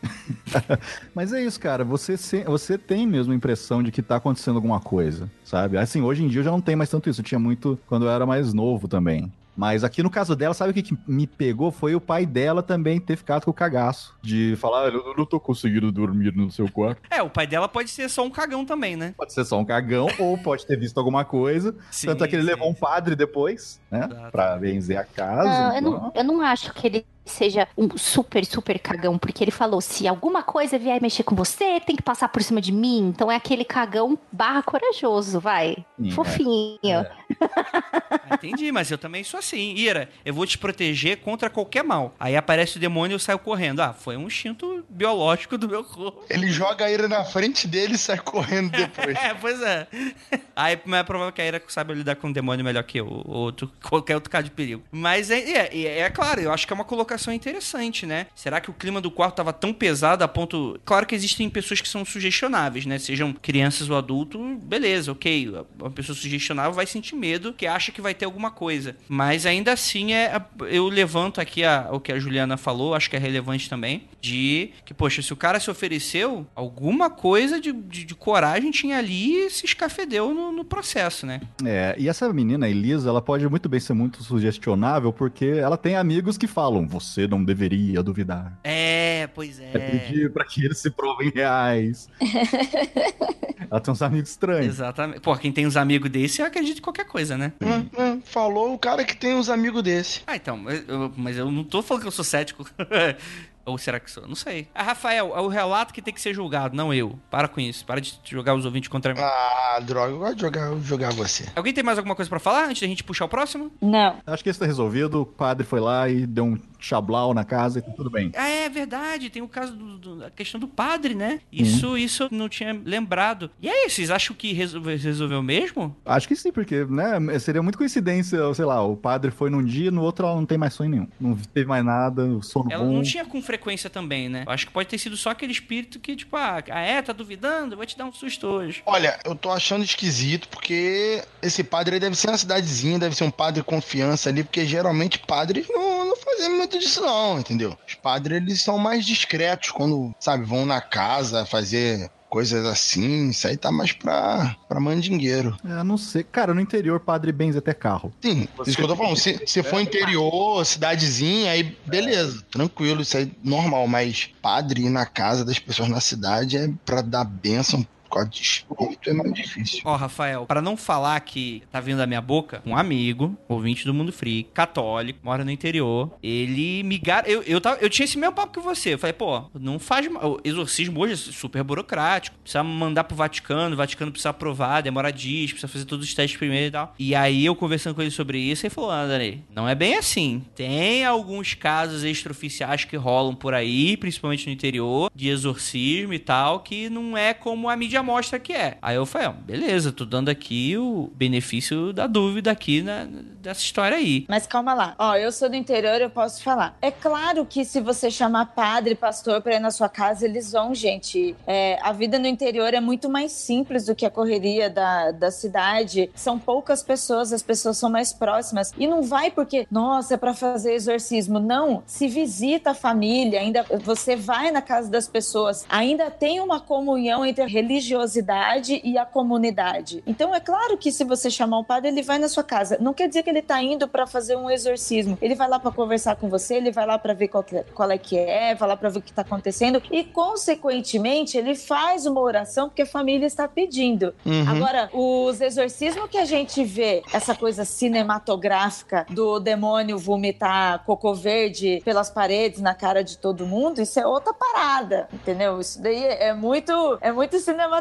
Mas é isso, cara. Você, se- você tem mesmo a impressão de que tá acontecendo alguma coisa, sabe? Assim, hoje em dia eu já não tenho mais tanto isso. Eu tinha muito quando eu era mais novo também. Mas aqui no caso dela, sabe o que, que me pegou? Foi o pai dela também ter ficado com o cagaço. De falar, "Ah, eu não tô conseguindo dormir no seu quarto. É, o pai dela pode ser só um cagão também, né? Pode ser só um cagão, ou pode ter visto alguma coisa. Sim, Tanto é que ele sim, levou um padre depois, né? Exato. Pra benzer a casa. Não, eu então- não, eu não acho que ele seja um super, super cagão, porque ele falou: se alguma coisa vier mexer com você, tem que passar por cima de mim. Então é aquele cagão barra corajoso, vai. Sim, é. Fofinho. Ah, entendi, mas eu também sou assim. Ira, eu vou te proteger contra qualquer mal. Aí aparece o demônio e eu saio correndo. Ah, foi um instinto biológico do meu corpo. Ele joga a ira na frente dele e sai correndo depois. É, pois é. Aí é provável que a Ira sabe lidar com o demônio melhor que eu, ou outro, qualquer outro caso de perigo. Mas é, é, é, é claro, eu acho que é uma colocação interessante, né? Será que o clima do quarto tava tão pesado a ponto. Claro que existem pessoas que são sugestionáveis, né? Sejam crianças ou adultos, beleza, ok. Uma pessoa sugestionável vai sentir medo, que acha que vai ter alguma coisa. Mas ainda assim, é, eu levanto aqui a- o que a Juliana falou, acho que é relevante também, de que, poxa, se o cara se ofereceu, alguma coisa de, de, de coragem tinha ali e se escafedeu no, no processo, né? É, e essa menina, Elisa, ela pode muito bem ser muito sugestionável, porque ela tem amigos que falam, você não deveria duvidar. É, pois É, é. pedir pra que eles se provem reais. ela tem uns amigos estranhos. Exatamente. Pô, quem tem uns amigos desse, acredita em qualquer coisa, né? Hum, hum, falou o cara que tem uns amigos desse. Ah, então, mas eu, mas eu não tô falando que eu sou cético. Ou será que sou? Não sei. Ah, Rafael, é o relato que tem que ser julgado, não eu. Para com isso. Para de jogar os ouvintes contra mim. Ah, droga, eu gosto de jogar, jogar você. Alguém tem mais alguma coisa pra falar antes da gente puxar o próximo? Não. Acho que isso tá resolvido. O padre foi lá e deu um chablau na casa e tá tudo bem. Ah, é verdade. Tem o caso do, do- da questão do padre, né? Isso, isso eu não tinha lembrado. E aí, vocês acham que resolveu, resolveu mesmo? Acho que sim, porque, né, seria muito coincidência, sei lá, o padre foi num dia, no outro ela não tem mais sonho nenhum. Não teve mais nada, o sono Ela bom. não tinha com frequência também, né? Eu acho que pode ter sido só aquele espírito que, tipo, ah, ah, é, tá duvidando? Eu vou te dar um susto hoje. Olha, eu tô achando esquisito porque esse padre aí deve ser uma cidadezinha, deve ser um padre confiança ali, porque geralmente padres não, não fazem muito disso não, entendeu? Os padres, eles são mais discretos quando, sabe, vão na casa fazer coisas assim, isso aí tá mais pra, pra mandingueiro. É, não sei. Cara, no interior, padre benze até carro. Sim, isso que eu tô falando. Se, se for interior, cidadezinha, aí beleza, tranquilo, isso aí normal. Mas padre ir na casa das pessoas na cidade é pra dar bênção por de espírito, é mais difícil. Ó, Rafael, pra não falar que tá vindo da minha boca, um amigo, ouvinte do Mundo Free, católico, mora no interior, ele me gar... eu, eu, tava, eu tinha esse mesmo papo que você. Eu falei, pô, não faz. O exorcismo hoje é super burocrático. Precisa mandar pro Vaticano, o Vaticano precisa aprovar, demora dias, precisa fazer todos os testes primeiro e tal. E aí eu conversando com ele sobre isso, ele falou, André, não é bem assim. Tem alguns casos extraoficiais que rolam por aí, principalmente no interior, de exorcismo e tal, que não é como a mídia já mostra que é. Aí eu falei, beleza, tô dando aqui o benefício da dúvida aqui na, dessa história aí. Mas calma lá. Ó, eu sou do interior, eu posso falar. É claro que se você chamar padre, pastor pra ir na sua casa, eles vão, gente. É, a vida no interior é muito mais simples do que a correria da, da cidade. São poucas pessoas, as pessoas são mais próximas. E não vai porque, nossa, é pra fazer exorcismo. Não. Se visita a família, ainda você vai na casa das pessoas, ainda tem uma comunhão entre a religiosidade e a comunidade. Então é claro que se você chamar um padre, ele vai na sua casa. Não quer dizer que ele tá indo para fazer um exorcismo. Ele vai lá para conversar com você, ele vai lá para ver qual, que, qual é que é, vai lá para ver o que tá acontecendo e consequentemente ele faz uma oração porque a família está pedindo. Uhum. Agora, os exorcismos que a gente vê, essa coisa cinematográfica do demônio vomitar cocô verde pelas paredes na cara de todo mundo, isso é outra parada, entendeu? Isso daí é muito, é muito cinematográfico,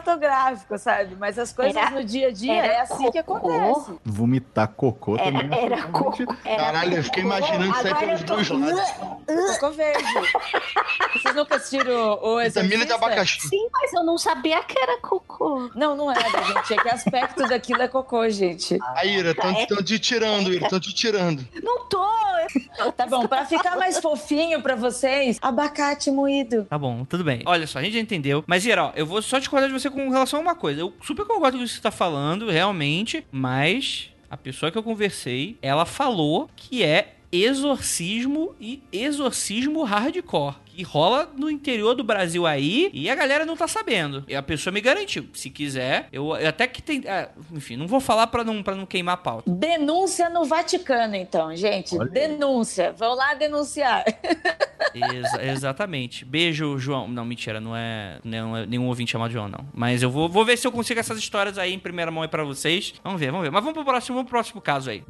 sabe? Mas as coisas Era- no dia a dia é assim que cocô. acontece. Vomitar cocô Era, também. era realmente- cocô. Era Caralho, eu fiquei imaginando isso aí pelos eu tô- dois lados. Cocô verde. Vocês nunca assistiram o, o Vitamina de abacaxi. Sim, mas eu não sabia que era cocô. Não, não era, gente. É que aspecto daquilo é cocô, gente. Aí, Ira, estão te tirando, Ira, estão te tirando. Não tô. Tá bom, pra ficar mais fofinho pra vocês, abacate moído. Tá bom, tudo bem. Olha só, a gente já entendeu. Mas, Ira, ó, eu vou só discordar de você com relação a uma coisa. Eu super concordo com o que você tá falando, realmente, mas a pessoa que eu conversei, ela falou que é exorcismo e exorcismo hardcore. Que rola no interior do Brasil aí e a galera não tá sabendo. E a pessoa me garantiu. Se quiser, eu, eu até que tem. ah, enfim, não vou falar pra não, pra não queimar a pauta. Denúncia no Vaticano, então, gente. Olha. Denúncia. Vão lá denunciar. Exa- exatamente. Beijo, João. Não, mentira, não é, não é nenhum ouvinte chamado João, não. Mas eu vou, vou ver se eu consigo essas histórias aí em primeira mão aí pra vocês. Vamos ver, vamos ver. Mas vamos pro próximo, vamos pro próximo caso aí.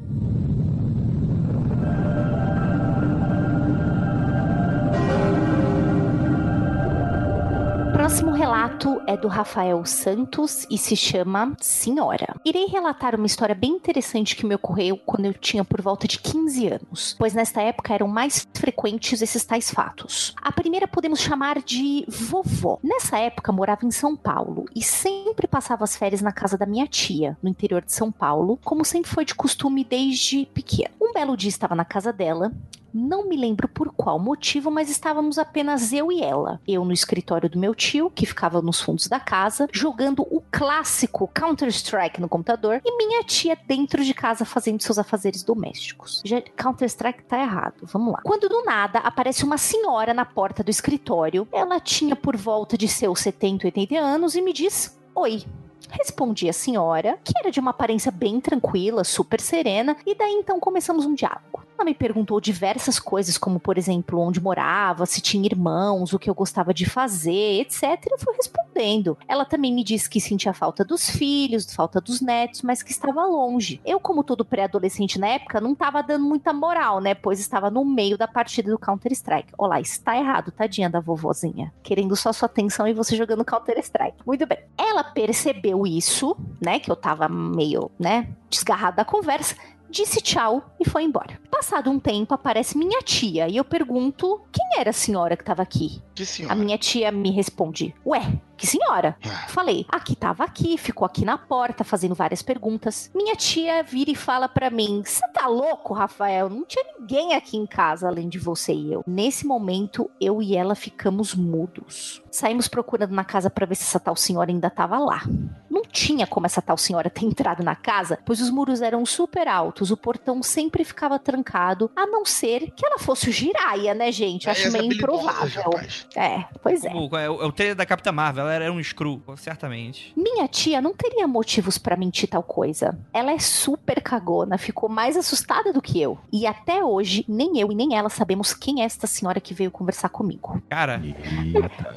Próximo relato é do Rafael Santos e se chama Senhora. Irei relatar uma história bem interessante que me ocorreu quando eu tinha por volta de 15 anos, pois nesta época eram mais frequentes esses tais fatos. A primeira podemos chamar de vovó. Nessa época morava em São Paulo e sempre passava as férias na casa da minha tia, no interior de São Paulo, como sempre foi de costume desde pequena. Um belo dia estava na casa dela não me lembro por qual motivo, mas estávamos apenas eu e ela. Eu no escritório do meu tio, que ficava nos fundos da casa, jogando o clássico Counter-Strike no computador, e minha tia dentro de casa fazendo seus afazeres domésticos. Counter-Strike tá errado, vamos lá. Quando do nada aparece uma senhora na porta do escritório, ela tinha por volta de seus 70, 80 anos e me diz: Oi. Respondi a senhora, que era de uma aparência bem tranquila, super serena, e daí então começamos um diálogo. Ela me perguntou diversas coisas, como por exemplo, onde morava, se tinha irmãos, o que eu gostava de fazer, etc. E eu fui respondendo. Ela também me disse que sentia falta dos filhos, falta dos netos, mas que estava longe. Eu, como todo pré-adolescente na época, não estava dando muita moral, né? Pois estava no meio da partida do Counter-Strike. Olá, está errado, tadinha da vovozinha. Querendo só sua atenção e você jogando Counter-Strike. Muito bem. Ela percebeu isso, né? Que eu tava meio, né? Desgarrado da conversa disse tchau e foi embora. Passado um tempo, aparece minha tia e eu pergunto quem era a senhora que estava aqui. Que A senhora. minha tia me responde: Ué, que senhora? Ah. Falei: Aqui tava aqui, ficou aqui na porta fazendo várias perguntas. Minha tia vira e fala pra mim: Você tá louco, Rafael? Não tinha ninguém aqui em casa além de você e eu. Nesse momento, eu e ela ficamos mudos. Saímos procurando na casa pra ver se essa tal senhora ainda tava lá. Não tinha como essa tal senhora ter entrado na casa, pois os muros eram super altos, o portão sempre ficava trancado, a não ser que ela fosse o Jiraya, né, gente? Acho Aí, essa meio improvável. É, pois é. O, é, o, é o trailer da Capitã Marvel, ela era um screw, certamente. Minha tia não teria motivos pra mentir tal coisa. Ela é super cagona, ficou mais assustada do que eu. E até hoje, nem eu e nem ela sabemos quem é esta senhora que veio conversar comigo. Cara.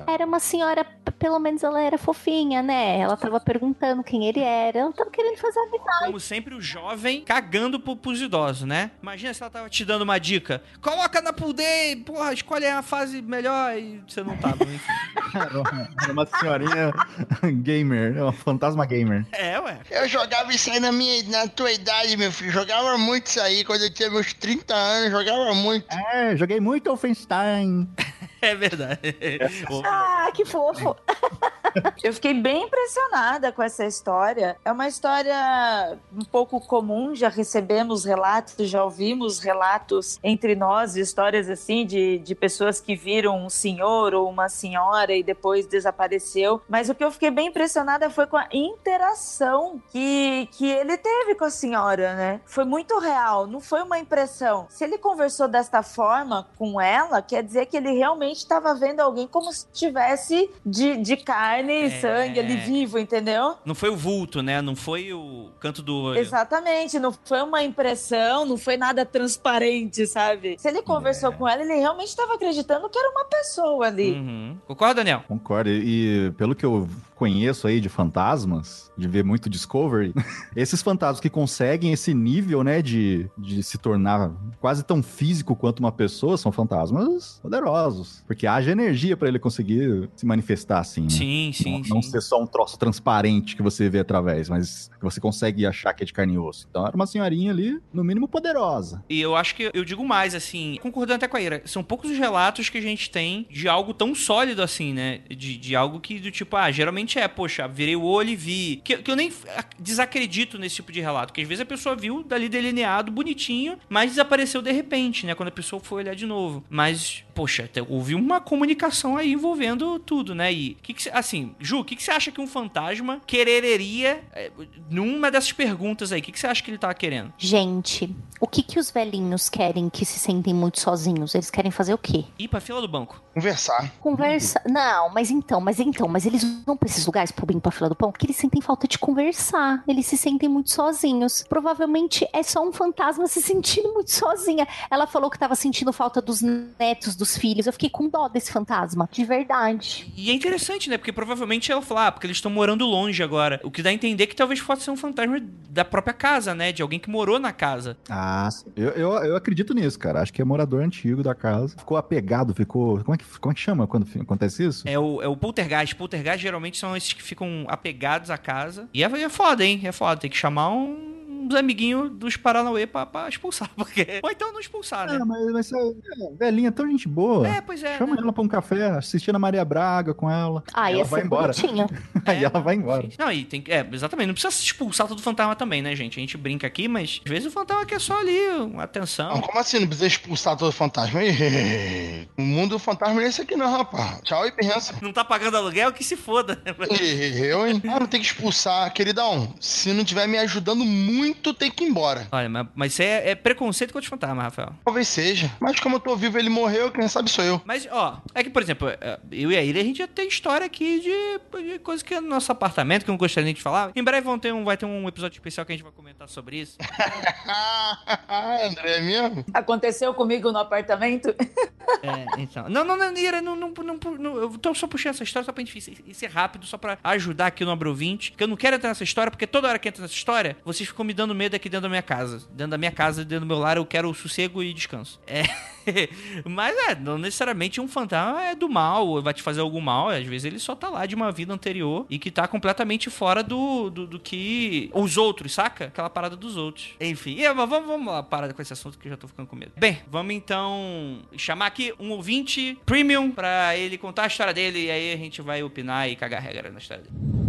Era uma senhora, pelo menos ela era fofinha, né? Ela tava perguntando quem ele era. Ela tava querendo fazer amizade. como sempre, o jovem cagando pro, pros idosos, né? Imagina se ela tava te dando uma dica. Coloca na pool day, porra, escolhe a fase melhor e você não tava, enfim. Era uma senhorinha gamer, é uma fantasma gamer. É, ué. Eu jogava isso aí na, minha, na tua idade, meu filho. Jogava muito isso aí. Quando eu tinha meus 30 anos, jogava muito. É, joguei muito Wolfenstein. É verdade. Ô, Ah, que fofo. Eu fiquei bem impressionada com essa história. É uma história um pouco comum, já recebemos relatos, já ouvimos relatos entre nós, histórias assim de, de pessoas que viram um senhor ou uma senhora e depois desapareceu. Mas o que eu fiquei bem impressionada foi com a interação que, que ele teve com a senhora, né? Foi muito real, não foi uma impressão. Se ele conversou desta forma com ela, quer dizer que ele realmente estava vendo alguém como se estivesse de, de carne e É. sangue ali vivo, entendeu? Não foi o vulto, né? Não foi o canto do olho. Exatamente, não foi uma impressão, não foi nada transparente, sabe? Se ele conversou com ela, ele realmente estava acreditando que era uma pessoa ali. Uhum. Concorda, Daniel? Concordo. E e pelo que eu conheço aí de fantasmas, de ver muito Discovery, esses fantasmas que conseguem esse nível, né, de, de se tornar quase tão físico quanto uma pessoa, são fantasmas poderosos. Porque haja energia pra ele conseguir se manifestar assim, né? Sim, sim, não, sim. não ser só um troço transparente que você vê através, mas que você consegue achar que é de carne e osso. Então era uma senhorinha ali, no mínimo poderosa. E eu acho que eu digo mais, assim, concordando até com a Ira, são poucos os relatos que a gente tem de algo tão sólido assim, né? De, de algo que, do tipo, ah, geralmente é, poxa, virei o olho e vi. Que, que eu nem ac- desacredito nesse tipo de relato, que às vezes a pessoa viu dali delineado, bonitinho, mas desapareceu de repente, né? Quando a pessoa foi olhar de novo. Mas, poxa, te- houve uma comunicação aí envolvendo tudo, né? E, que que cê- assim, Ju, o que, que você acha que um fantasma quereria é, numa dessas perguntas aí? O que, que você acha que ele tava querendo? Gente, o que que os velhinhos querem que se sentem muito sozinhos? Eles querem fazer o quê? Ir pra fila do banco. Conversar. Conversa. Não, mas então, mas então, mas eles vão pra esses lugares pro bem pra fila do pão porque eles sentem falta de conversar. Eles se sentem muito sozinhos. Provavelmente é só um fantasma se sentindo muito sozinha. Ela falou que tava sentindo falta dos netos, dos filhos. Eu fiquei com dó desse fantasma. De verdade. E é interessante, né? Porque provavelmente ela falou, ah, porque eles estão morando longe agora. O que dá a entender que talvez possa ser um fantasma da própria casa, né? De alguém que morou na casa. Ah, sim. eu, eu, eu acredito nisso, cara. Acho que é morador antigo da casa. Ficou apegado, ficou. Como é que, como é que chama quando acontece isso? É o, é o poltergeist. Poltergeist geralmente são esses que ficam apegados à casa. E é, é foda, hein? É foda. Tem que chamar um- uns amiguinhos dos Paranauê pra, pra expulsar. Porque... Ou então não expulsar, né? Ah, mas, mas é, é, velhinha, tão gente boa. É, pois é. Chama né? ela pra um café, assistindo a Maria Braga com ela. Ah, Aí ia ela vai embora. bonitinho. Aí É. ela vai embora. Não, e tem que. É, exatamente. Não precisa se expulsar todo fantasma também, né, gente? A gente brinca aqui, mas às vezes o fantasma quer só ali uma atenção. Não, como assim? Não precisa expulsar todo fantasma? O mundo do fantasma não é esse aqui, não, rapaz. Tchau e pensa. Não tá pagando aluguel, que se foda. Eu, hein? Ah, não tem que expulsar. Queridão, se não tiver me ajudando muito, tem que ir embora. Olha, mas, mas isso é, é preconceito contra os fantasmas, Rafael. Talvez seja. Mas como eu tô vivo, ele morreu, quem sabe sou eu. Mas, ó, é que, por exemplo, é, eu e a Ira, a gente já tem história aqui de, de coisa que é no nosso apartamento, que eu não gostaria nem de falar. Em breve vão ter um, vai ter um episódio especial que a gente vai comentar sobre isso. André, é mesmo? Aconteceu comigo no apartamento. É, então. Não, não, não, Ira, não, não, não, não- eu tô só puxando essa história só pra gente ser rápido, só pra ajudar aqui no Abro 20. Que eu não quero entrar nessa história, porque toda hora que entra nessa história, vocês ficam me dando medo aqui dentro da minha casa. Dentro da minha casa, dentro do meu lar, eu quero sossego e descanso. É. Mas é, não necessariamente um fantasma é do mal, vai te fazer algum mal. Às vezes ele só tá lá de uma vida anterior e que tá completamente fora do, do, do que os outros, saca? Aquela parada dos outros. Enfim, é, mas vamos, vamos lá, parar com esse assunto que eu já tô ficando com medo. Bem, vamos então chamar aqui um ouvinte premium pra ele contar a história dele e aí a gente vai opinar e cagar regra na história dele.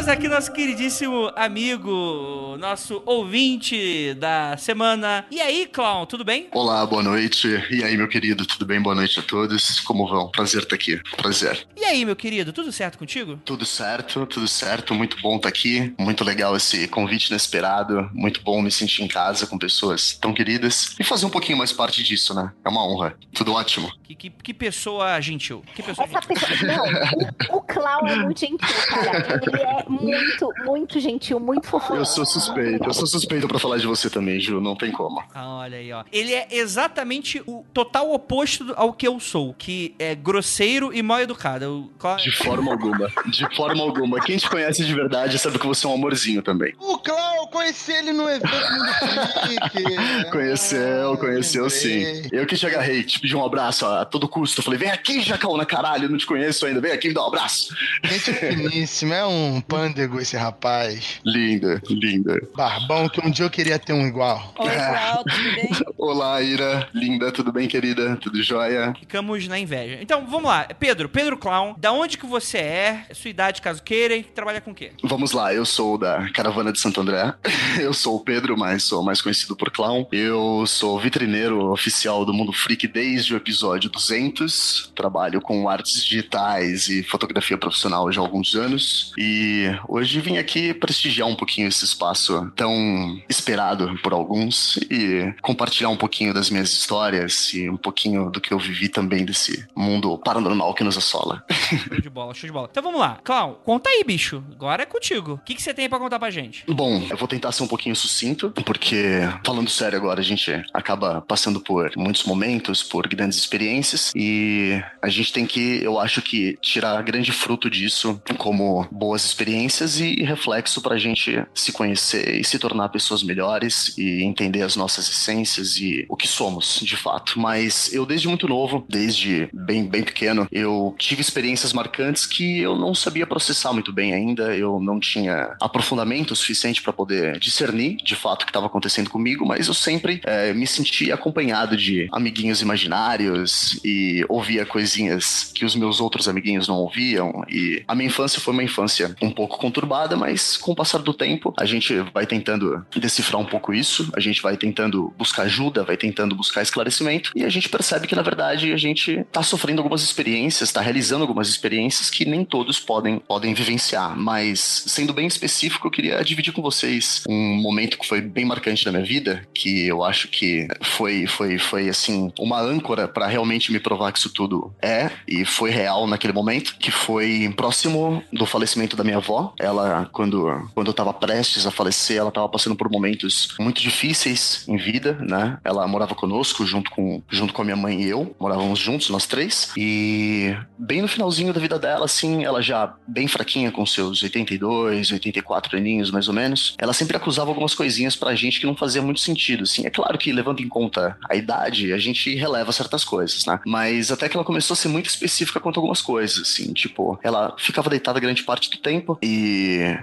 Temos aqui nosso queridíssimo amigo, nosso ouvinte da semana. E aí, Clown, tudo bem? Olá, boa noite. E aí, meu querido, tudo bem? Boa noite a todos. Como vão? Prazer estar aqui. Prazer. E aí, meu querido, tudo certo contigo? Tudo certo, tudo certo. Muito bom estar aqui. Muito legal esse convite inesperado. Muito bom me sentir em casa com pessoas tão queridas e fazer um pouquinho mais parte disso, né? É uma honra. Tudo ótimo. Que, que, que pessoa gentil. Que pessoa Essa gentil. pessoa. Não, o, o Clau é muito gentil, cara. Ele é muito, muito gentil, muito fofo. Eu sou suspeito. Eu sou suspeito pra falar de você também, Ju. Não tem como. Ah, olha aí, ó. Ele é exatamente o total oposto do- ao que eu sou, que é grosseiro e mal educado. Eu- qual- De forma alguma. De forma alguma. Quem te conhece de verdade sabe que você é um amorzinho também. O Clau eu conheci ele no evento Mundo Freak. Conheceu, conheceu sim. Eu que te agarrei, te pedi um abraço a todo custo. Eu falei, vem aqui, Jacaúna, caralho, eu não te conheço ainda. Vem aqui me dá um abraço. Gente finíssima, é um pândego esse rapaz. Linda, linda. Barbão, que um dia eu queria ter um igual. Oi, Cláudio, tudo bem? Olá, Ira. Linda, tudo bem, querida? Tudo jóia? Ficamos na inveja. Então, vamos lá. Pedro, Pedro Clown, da onde que você é? Sua idade, caso queira, e trabalha com o quê? Vamos lá, eu sou da Caravana de Santo André. Eu sou o Pedro, mas sou mais conhecido por Clown. Eu sou vitrineiro oficial do Mundo Freak desde o episódio 200. Trabalho com artes digitais e fotografia profissional já há alguns anos. E hoje vim aqui prestigiar um pouquinho esse espaço tão esperado por alguns e compartilhar um pouquinho das minhas histórias e um pouquinho do que eu vivi também desse mundo paranormal que nos assola. Show de bola, show de bola. Então vamos lá. Clown, conta aí, bicho. Agora é contigo. O que, que você tem pra contar pra gente? Bom, eu vou tentar ser um pouquinho sucinto, porque, falando sério agora, a gente acaba passando por muitos momentos, por grandes experiências, e a gente tem que, eu acho que, tirar grande fruto disso como boas experiências e reflexo pra gente se conhecer e se tornar pessoas melhores e entender as nossas essências e o que somos, de fato. Mas eu, desde muito novo, desde bem, bem pequeno, eu tive experiências marcantes que eu não sabia processar muito bem ainda, eu não tinha aprofundamento suficiente para poder discernir de fato o que estava acontecendo comigo, mas eu sempre eh, me sentia acompanhado de amiguinhos imaginários e ouvia coisinhas que os meus outros amiguinhos não ouviam. E a minha infância foi uma infância um pouco conturbada, mas com o passar do tempo a gente vai tentando decifrar um pouco isso, a gente vai tentando buscar ajuda, vai tentando buscar esclarecimento e a gente percebe que na verdade a gente tá sofrendo algumas experiências, tá realizando algumas experiências que nem todos podem, podem vivenciar. Mas sendo bem específico, eu queria dividir com vocês um momento que foi bem marcante da minha vida, que eu acho que foi, foi, foi assim, uma âncora para realmente me provar que isso tudo é e foi real naquele momento, que foi próximo do falecimento da minha avó. Ela, quando, quando eu tava prestes a falecer, ela tava passando por momentos muito difíceis em vida, né? Ela morava conosco junto com, junto com a minha mãe e eu, morávamos juntos, nós três, e bem no finalzinho da vida dela, assim, ela já bem fraquinha com seus 82, 84 aninhos, mais ou menos, ela sempre acusava algumas coisinhas pra gente que não fazia muito sentido, assim. É claro que, levando em conta a idade, a gente releva certas coisas, né? Mas até que ela começou a ser muito específica quanto a algumas coisas, assim. Tipo, ela ficava deitada grande parte do tempo e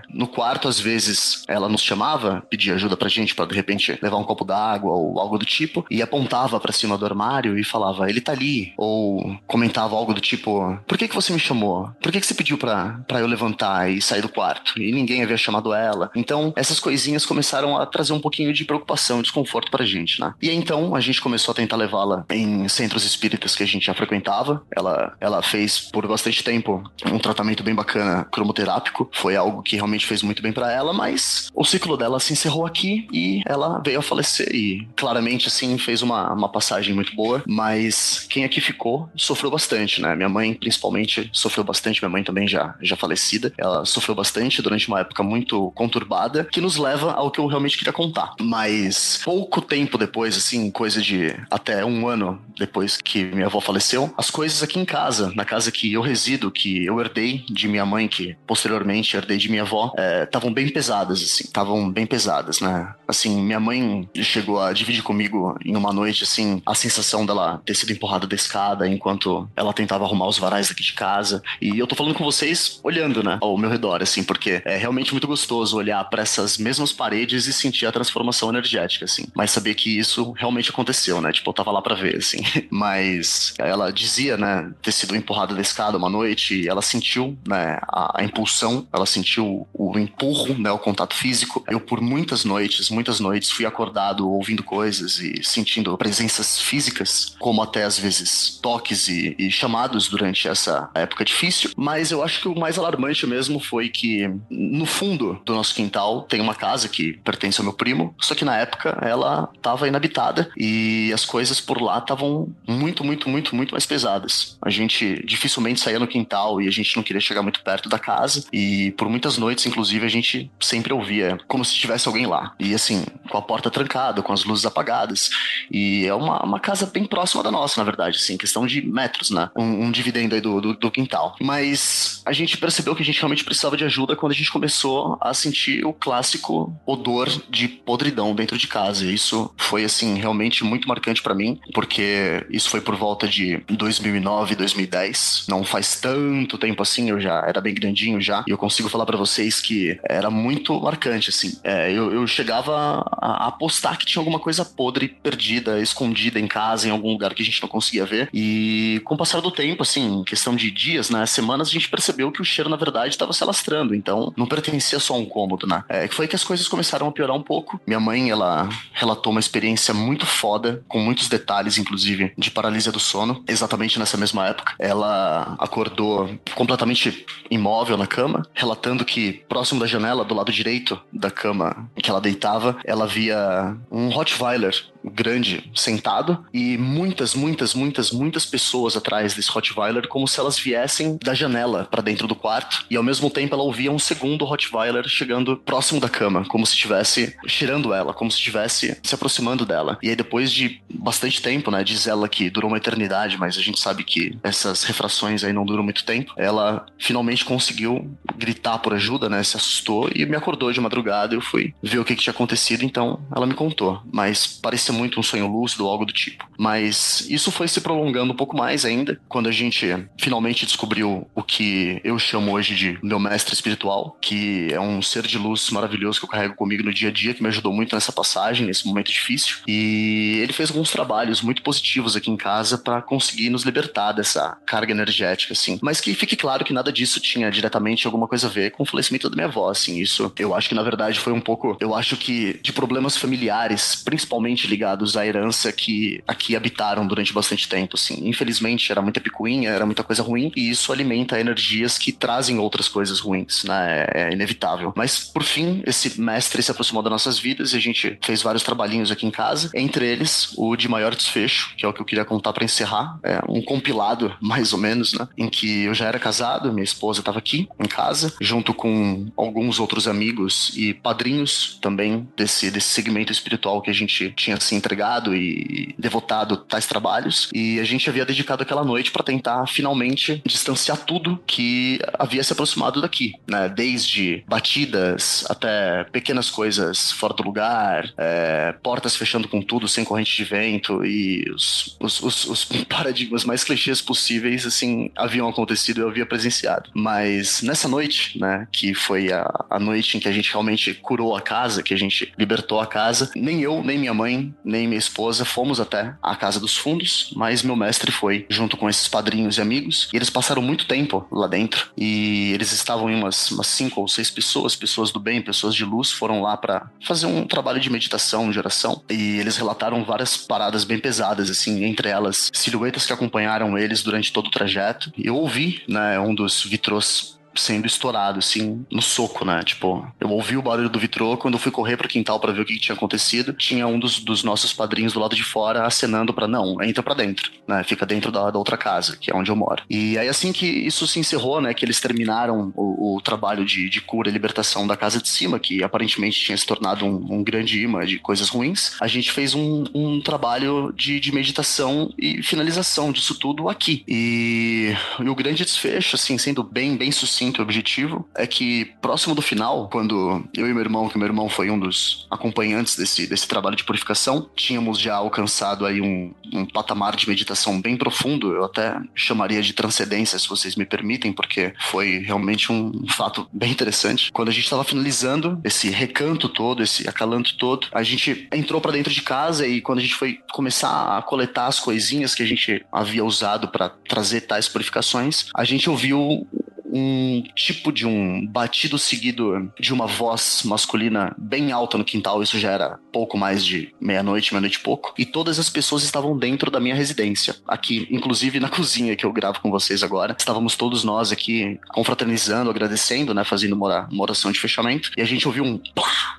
no quarto, às vezes, ela nos chamava, pedia ajuda pra gente pra, de repente, levar um copo d'água ou algo do tipo, e apontava pra cima do armário e falava, ele tá ali. Ou comentava algo do tipo, por que que você me chamou? Por que que você pediu pra, pra eu levantar e sair do quarto? E ninguém havia chamado ela. Então, essas coisinhas começaram a trazer um pouquinho de preocupação, desconforto pra gente, né? E aí, então, a gente começou a tentar levá-la em centros espíritas que a gente já frequentava. Ela, ela fez, por bastante tempo, um tratamento bem bacana cromoterápico. Foi algo que realmente fez muito bem pra ela, mas o ciclo dela se encerrou aqui e ela veio a falecer. E claramente, assim, fez uma, uma passagem muito boa, mas quem aqui ficou sofreu bastante, né? Minha mãe, principalmente, sofreu bastante. Minha mãe também já, já falecida. Ela sofreu bastante durante uma época muito conturbada, que nos leva ao que eu realmente queria contar. Mas pouco tempo depois, assim, coisa de até um ano depois que minha avó faleceu, as coisas aqui em casa, na casa que eu resido, que eu herdei de minha mãe, que posteriormente herdei de minha avó, estavam bem pesadas, assim, estavam bem pesadas, né? Assim, minha mãe chegou a dividir comigo em uma noite, assim, a sensação dela ter sido empurrada da escada enquanto ela tentava arrumar os varais daqui de casa. E eu tô falando com vocês olhando, né, ao meu redor, assim, porque é realmente muito gostoso olhar para essas mesmas paredes e sentir a transformação energética, assim. Mas saber que isso realmente aconteceu, né? Tipo, eu tava lá para ver, assim. Mas ela dizia, né, ter sido empurrada da escada uma noite e ela sentiu, né, a, a impulsão, ela sentiu o empurro, né, o contato físico. Eu, por muitas noites, muitas noites, fui acordado ouvindo coisas e sentindo presenças físicas, como até às vezes toques e, e chamados durante essa época difícil. Mas eu acho que o mais alarmante mesmo foi que no fundo do nosso quintal tem uma casa que pertence ao meu primo, só que na época ela estava inabitada e as coisas por lá estavam muito, muito, muito, muito mais pesadas. A gente dificilmente saía no quintal e a gente não queria chegar muito perto da casa e por muitas noites, inclusive, a gente sempre ouvia como se tivesse alguém lá. E assim, com a porta trancada, com as luzes apagadas. E é uma, uma casa bem próxima da nossa, na verdade, assim, questão de metros, né? Um, um dividendo aí do, do, do, quintal. Mas a gente percebeu que a gente realmente precisava de ajuda quando a gente começou a sentir o clássico odor de podridão dentro de casa. E isso foi, assim, realmente muito marcante para mim, porque isso foi por volta de 2009, 2010. Não faz tanto tempo assim, eu já era bem grandinho já. E eu consigo falar para vocês que era muito marcante, assim. É, eu, eu chegava a apostar que tinha alguma coisa podre, perdida, escondida em casa, em algum lugar que a gente não conseguia ver. E com o passar do tempo, assim, questão de dias, né, semanas, a gente percebeu que o cheiro, na verdade, estava se alastrando. Então, não pertencia só a um cômodo, né? É, foi que as coisas começaram a piorar um pouco. Minha mãe, ela relatou uma experiência muito foda, com muitos detalhes, inclusive, de paralisia do sono, exatamente nessa mesma época. Ela acordou completamente imóvel na cama, relatando que próximo da janela, do lado direito da cama em que ela deitava, ela via um Rottweiler grande sentado e muitas, muitas, muitas, muitas pessoas atrás desse Rottweiler, como se elas viessem da janela para dentro do quarto e ao mesmo tempo ela ouvia um segundo Rottweiler chegando próximo da cama, como se estivesse cheirando ela, como se estivesse se aproximando dela. E aí depois de bastante tempo, né, diz ela que durou uma eternidade, mas a gente sabe que essas refrações aí não duram muito tempo. Ela finalmente conseguiu gritar por ajuda, né, se assustou e me acordou de madrugada. Eu fui ver o que, que tinha acontecido, então ela me contou, mas parecia muito um sonho lúcido ou algo do tipo. Mas isso foi se prolongando um pouco mais ainda, quando a gente finalmente descobriu o que eu chamo hoje de meu mestre espiritual, que é um ser de luz maravilhoso que eu carrego comigo no dia a dia, que me ajudou muito nessa passagem, nesse momento difícil. E ele fez alguns trabalhos muito positivos aqui em casa para conseguir nos libertar dessa carga energética, assim. Mas que fique claro que nada disso tinha diretamente alguma coisa a ver com o falecimento da minha avó, assim. Isso eu acho que na verdade foi um pouco, eu acho que de problemas familiares, principalmente ligados ligados à herança que aqui habitaram durante bastante tempo, assim. Infelizmente era muita picuinha, era muita coisa ruim, e isso alimenta energias que trazem outras coisas ruins, né? É, é inevitável. Mas, por fim, esse mestre se aproximou das nossas vidas e a gente fez vários trabalhinhos aqui em casa, entre eles o de maior desfecho, que é o que eu queria contar para encerrar, é um compilado, mais ou menos, né? Em que eu já era casado, minha esposa estava aqui em casa, junto com alguns outros amigos e padrinhos também desse, desse segmento espiritual que a gente tinha assim entregado e devotado tais trabalhos. E a gente havia dedicado aquela noite para tentar finalmente distanciar tudo que havia se aproximado daqui, né? Desde batidas até pequenas coisas fora do lugar, é, portas fechando com tudo sem corrente de vento e os, os, os, os paradigmas mais clichês possíveis, assim, haviam acontecido e eu havia presenciado. Mas nessa noite, né, que foi a, a noite em que a gente realmente curou a casa, que a gente libertou a casa, nem eu, nem minha mãe, nem minha esposa fomos até a Casa dos Fundos, mas meu mestre foi junto com esses padrinhos e amigos. E eles passaram muito tempo lá dentro. E eles estavam em umas, umas cinco ou seis pessoas, pessoas do bem, pessoas de luz, foram lá para fazer um trabalho de meditação, de oração. E eles relataram várias paradas bem pesadas, assim, entre elas silhuetas que acompanharam eles durante todo o trajeto. E eu ouvi, né, um dos vitrôs sendo estourado, assim, no soco, né? Tipo, eu ouvi o barulho do vitrô, quando eu fui correr pro quintal para ver o que, que, tinha acontecido, tinha um dos, dos nossos padrinhos do lado de fora acenando para não, entra para dentro, né? Fica dentro da, da, outra casa, que é onde eu moro. E aí, assim que isso se encerrou, né? Que eles terminaram o, o trabalho de, de, cura e libertação da casa de cima, que aparentemente tinha se tornado um, um grande imã de coisas ruins, a gente fez um, um trabalho de, de meditação e finalização disso tudo aqui. E, e o grande desfecho, assim, sendo bem, bem sucinto, quinto objetivo é que próximo do final, quando eu e meu irmão, que meu irmão foi um dos acompanhantes desse, desse trabalho de purificação, tínhamos já alcançado aí um, um patamar de meditação bem profundo, eu até chamaria de transcendência, se vocês me permitem, porque foi realmente um fato bem interessante. Quando a gente estava finalizando esse recanto todo, esse acalanto todo, a gente entrou para dentro de casa e quando a gente foi começar a coletar as coisinhas que a gente havia usado para trazer tais purificações, a gente ouviu um tipo de um batido seguido de uma voz masculina bem alta no quintal. Isso já era pouco mais de meia-noite, meia-noite e pouco. E todas as pessoas estavam dentro da minha residência, aqui, inclusive na cozinha que eu gravo com vocês agora. Estávamos todos nós aqui confraternizando, agradecendo, né, fazendo uma, oração de fechamento. E a gente ouviu um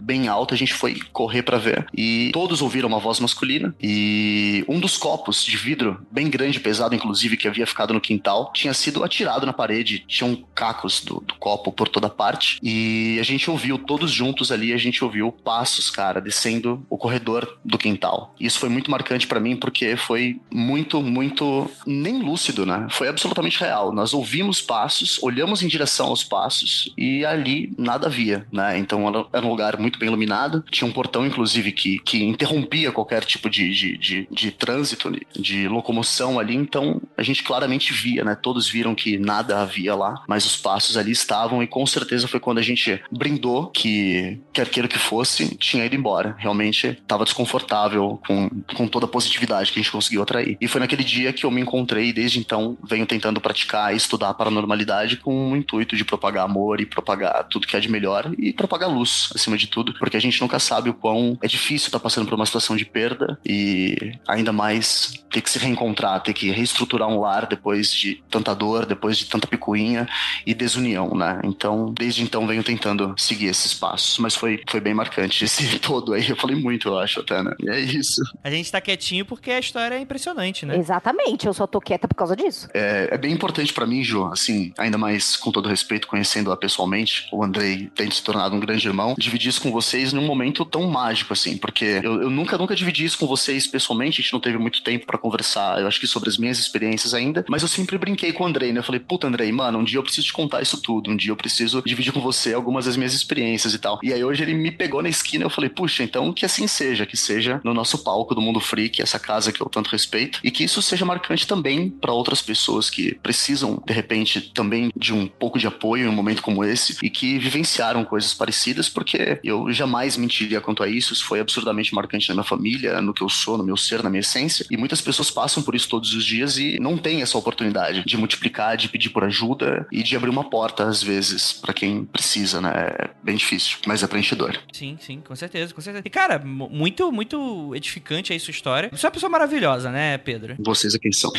bem alto, a gente foi correr para ver. E todos ouviram uma voz masculina. E um dos copos de vidro, bem grande, pesado, inclusive, que havia ficado no quintal, tinha sido atirado na parede. Tinham cacos do, do copo por toda parte. E a gente ouviu, todos juntos ali, a gente ouviu passos, cara, descendo o corredor do quintal. Isso foi muito marcante para mim porque foi muito, muito nem lúcido, né? Foi absolutamente real. Nós ouvimos passos, olhamos em direção aos passos e ali nada havia, né? Então era um lugar muito bem iluminado. Tinha um portão, inclusive, que, que interrompia qualquer tipo de, de, de, de trânsito, de locomoção ali. Então a gente claramente via, né? Todos viram que nada havia lá, mas os passos ali estavam e com certeza foi quando a gente brindou que, quer queira que fosse, tinha ido embora. Realmente estava desconfortável com, com toda a positividade que a gente conseguiu atrair. E foi naquele dia que eu me encontrei e desde então venho tentando praticar e estudar a paranormalidade com o intuito de propagar amor e propagar tudo que é de melhor e propagar luz, acima de tudo, porque a gente nunca sabe o quão é difícil estar tá passando por uma situação de perda e ainda mais ter que se reencontrar, ter que reestruturar um lar depois de tanta dor, depois de tanta picuinha e desunião, né? Então, desde então venho tentando seguir esses passos, mas foi, foi bem marcante esse todo aí. Eu falei muito, eu acho até, né? E é isso. A gente tá quietinho porque a história é impressionante, né? Exatamente, eu só tô quieta por causa disso. É, é bem importante para mim, Ju, assim, ainda mais com todo respeito, conhecendo-a pessoalmente, o Andrei tem se tornado um grande irmão, dividir isso com vocês num momento tão mágico, assim, porque eu, eu nunca, nunca dividi isso com vocês pessoalmente, a gente não teve muito tempo para conversar, eu acho que sobre as minhas experiências ainda, mas eu sempre brinquei com o Andrei, né? Eu falei, puta, Andrei, mano, um dia eu preciso te contar isso tudo, um dia eu preciso dividir com você algumas das minhas experiências e tal. E aí hoje ele me pegou na esquina e eu falei, puxa, então que assim seja, que seja no nosso palco do Mundo Freak, essa casa que eu tanto respeito, e que isso seja marcante também para outras pessoas que precisam, de repente, também de um pouco de apoio em um momento como esse e que vivenciaram coisas parecidas, porque eu jamais mentiria quanto a isso, isso foi absurdamente marcante na minha família, no que eu sou, no meu ser, na minha essência, e muitas pessoas passam por isso todos os dias e não têm essa oportunidade de multiplicar, de pedir por ajuda e de abrir uma porta, às vezes, para quem precisa, né? É bem difícil, mas é preenchedor. Sim, sim, com certeza, com certeza. E, cara, muito, muito edificante aí sua história. Você é uma pessoa maravilhosa, né, Pedro? Vocês é quem são.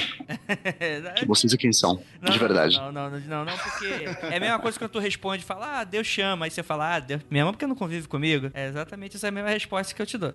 Vocês é quem são, não, de verdade. Não, não, não, não, não, porque é a mesma coisa que tu responde, fala, ah, Deus chama, aí você fala, ah, Deus me ama porque não convive comigo. É exatamente essa mesma resposta que eu te dou.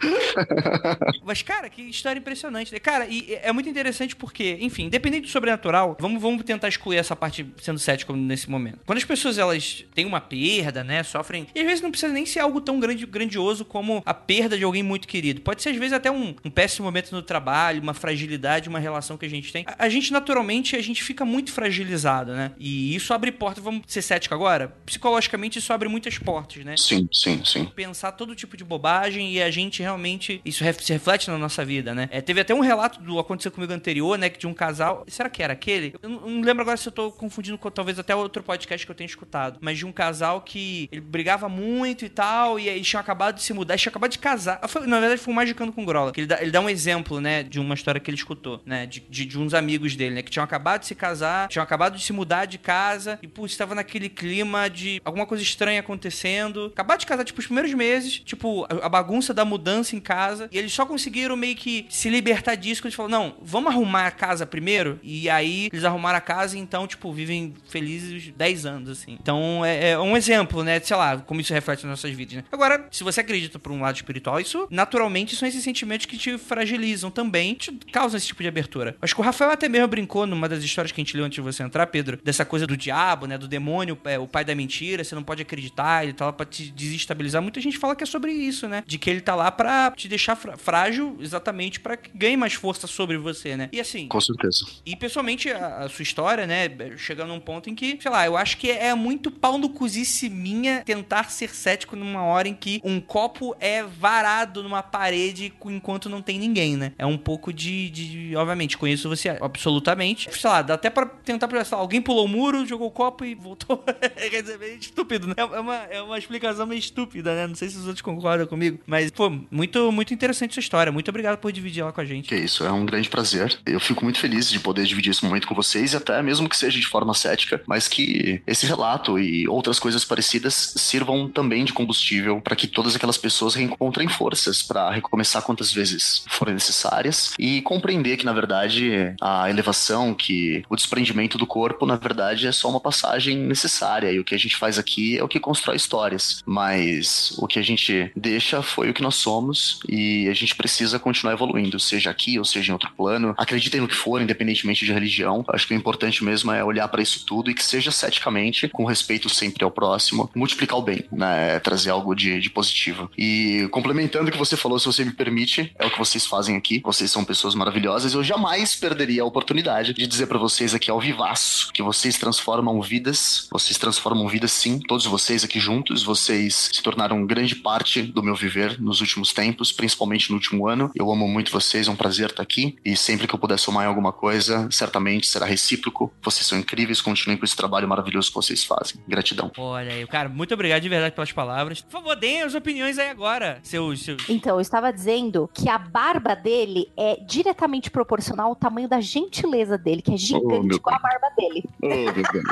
Mas, cara, que história impressionante. Cara, e é muito interessante porque, enfim, independente do sobrenatural, vamos, vamos tentar excluir essa parte sendo cético nesse momento. Quando as pessoas, elas têm uma perda, né, sofrem, e às vezes não precisa nem ser algo tão grande, grandioso como a perda de alguém muito querido. Pode ser, às vezes, até um, um péssimo momento no trabalho, uma fragilidade, uma relação que a gente tem. A, a gente, naturalmente, a gente fica muito fragilizado, né? E isso abre porta, vamos ser cético agora? Psicologicamente, isso abre muitas portas, né? Sim, sim, sim. Pensar todo tipo de bobagem e a gente realmente. Isso se reflete na nossa vida, né? É, teve até um relato do aconteceu comigo anterior, né? Que de um casal. Será que era aquele? Eu não lembro agora se eu tô confundindo com talvez até outro podcast que eu tenha escutado. Mas de um casal que ele brigava muito e tal. E eles tinham acabado de se mudar, eles tinham acabado de casar. Foi, na verdade, foi um magicando com Grola. Que ele dá, ele dá um exemplo, né? De uma história que ele escutou, né? De, de, de uns amigos dele, né? Que tinham acabado de se casar, tinham acabado de se mudar de casa. E, putz, estava naquele clima de alguma coisa estranha acontecendo. Acabaram de casar, tipo, os primeiros meses. Tipo, a, a bagunça da mudança em casa. E eles só conseguiram meio que se libertar disso. Eles falaram, não, vamos arrumar a casa primeiro. E aí eles arrumaram a casa e então, tipo, vivem felizes 10 anos, assim. Então é, é, um exemplo, né? Sei lá, como isso reflete nas nossas vidas, né? Agora, se você acredita por um lado espiritual, isso naturalmente são esses sentimentos que te fragilizam também, te causam esse tipo de abertura. Acho que o Rafael até mesmo brincou numa das histórias que a gente leu antes de você entrar, Pedro, dessa coisa do diabo, né? Do demônio, é, o pai da mentira, você não pode acreditar, ele tá lá pra te desestabilizar. Muita gente fala que é sobre isso, né? De que ele tá lá pra te deixar frágil exatamente para que ganhe mais força sobre você, né? E assim. Com certeza. E pessoalmente, a, a, sua história, né? Chegando num ponto em que, sei lá, eu acho que é muito pau no cozice minha tentar ser cético numa hora em que um copo é varado numa parede enquanto não tem ninguém, né? É um pouco de. de obviamente, conheço você absolutamente. Sei lá, dá até pra tentar pensar. Alguém pulou o muro, jogou o copo e voltou. Quer dizer, meio estúpido, né? É uma, é uma explicação meio estúpida, né? Não sei se os outros concordam comigo. Mas, pô, muito, muito interessante sua história. Muito obrigado por dividir ela com a gente. Que isso, é um grande prazer. Eu fico muito feliz de poder dividir esse momento com vocês, e até mesmo que seja de forma cética, mas que esse relato e outras coisas parecidas sirvam também de combustível para que todas aquelas pessoas reencontrem forças para recomeçar quantas vezes forem necessárias e compreender que, na verdade, a elevação, que o desprendimento do corpo, na verdade, é só uma passagem necessária. E o que a gente faz aqui é o que constrói histórias. Mas o que a gente deixa foi o que nós somos e a gente precisa continuar evoluindo, seja aqui ou seja em outro plano. Acreditem no que for, independentemente de religião. Acho que o importante mesmo é olhar para isso tudo que seja ceticamente, com respeito sempre ao próximo, multiplicar o bem, né? Trazer algo de, de positivo. E complementando o que você falou, se você me permite, é o que vocês fazem aqui. Vocês são pessoas maravilhosas. Eu jamais perderia a oportunidade de dizer para vocês aqui ao vivaço que vocês transformam vidas. Vocês transformam vidas sim, todos vocês aqui juntos. Vocês se tornaram grande parte do meu viver nos últimos tempos, principalmente no último ano. Eu amo muito vocês, é um prazer estar aqui. E sempre que eu puder somar em alguma coisa, certamente será recíproco. Vocês são incríveis, continuem com esse trabalho maravilhoso que vocês fazem. Gratidão. Olha aí, cara, muito obrigado de verdade pelas palavras. Por favor, deem as opiniões aí agora, seus. seus... Então, eu estava dizendo que a barba dele é diretamente proporcional ao tamanho da gentileza dele, que é gigante meu igual a barba dele. Oh, meu Deus.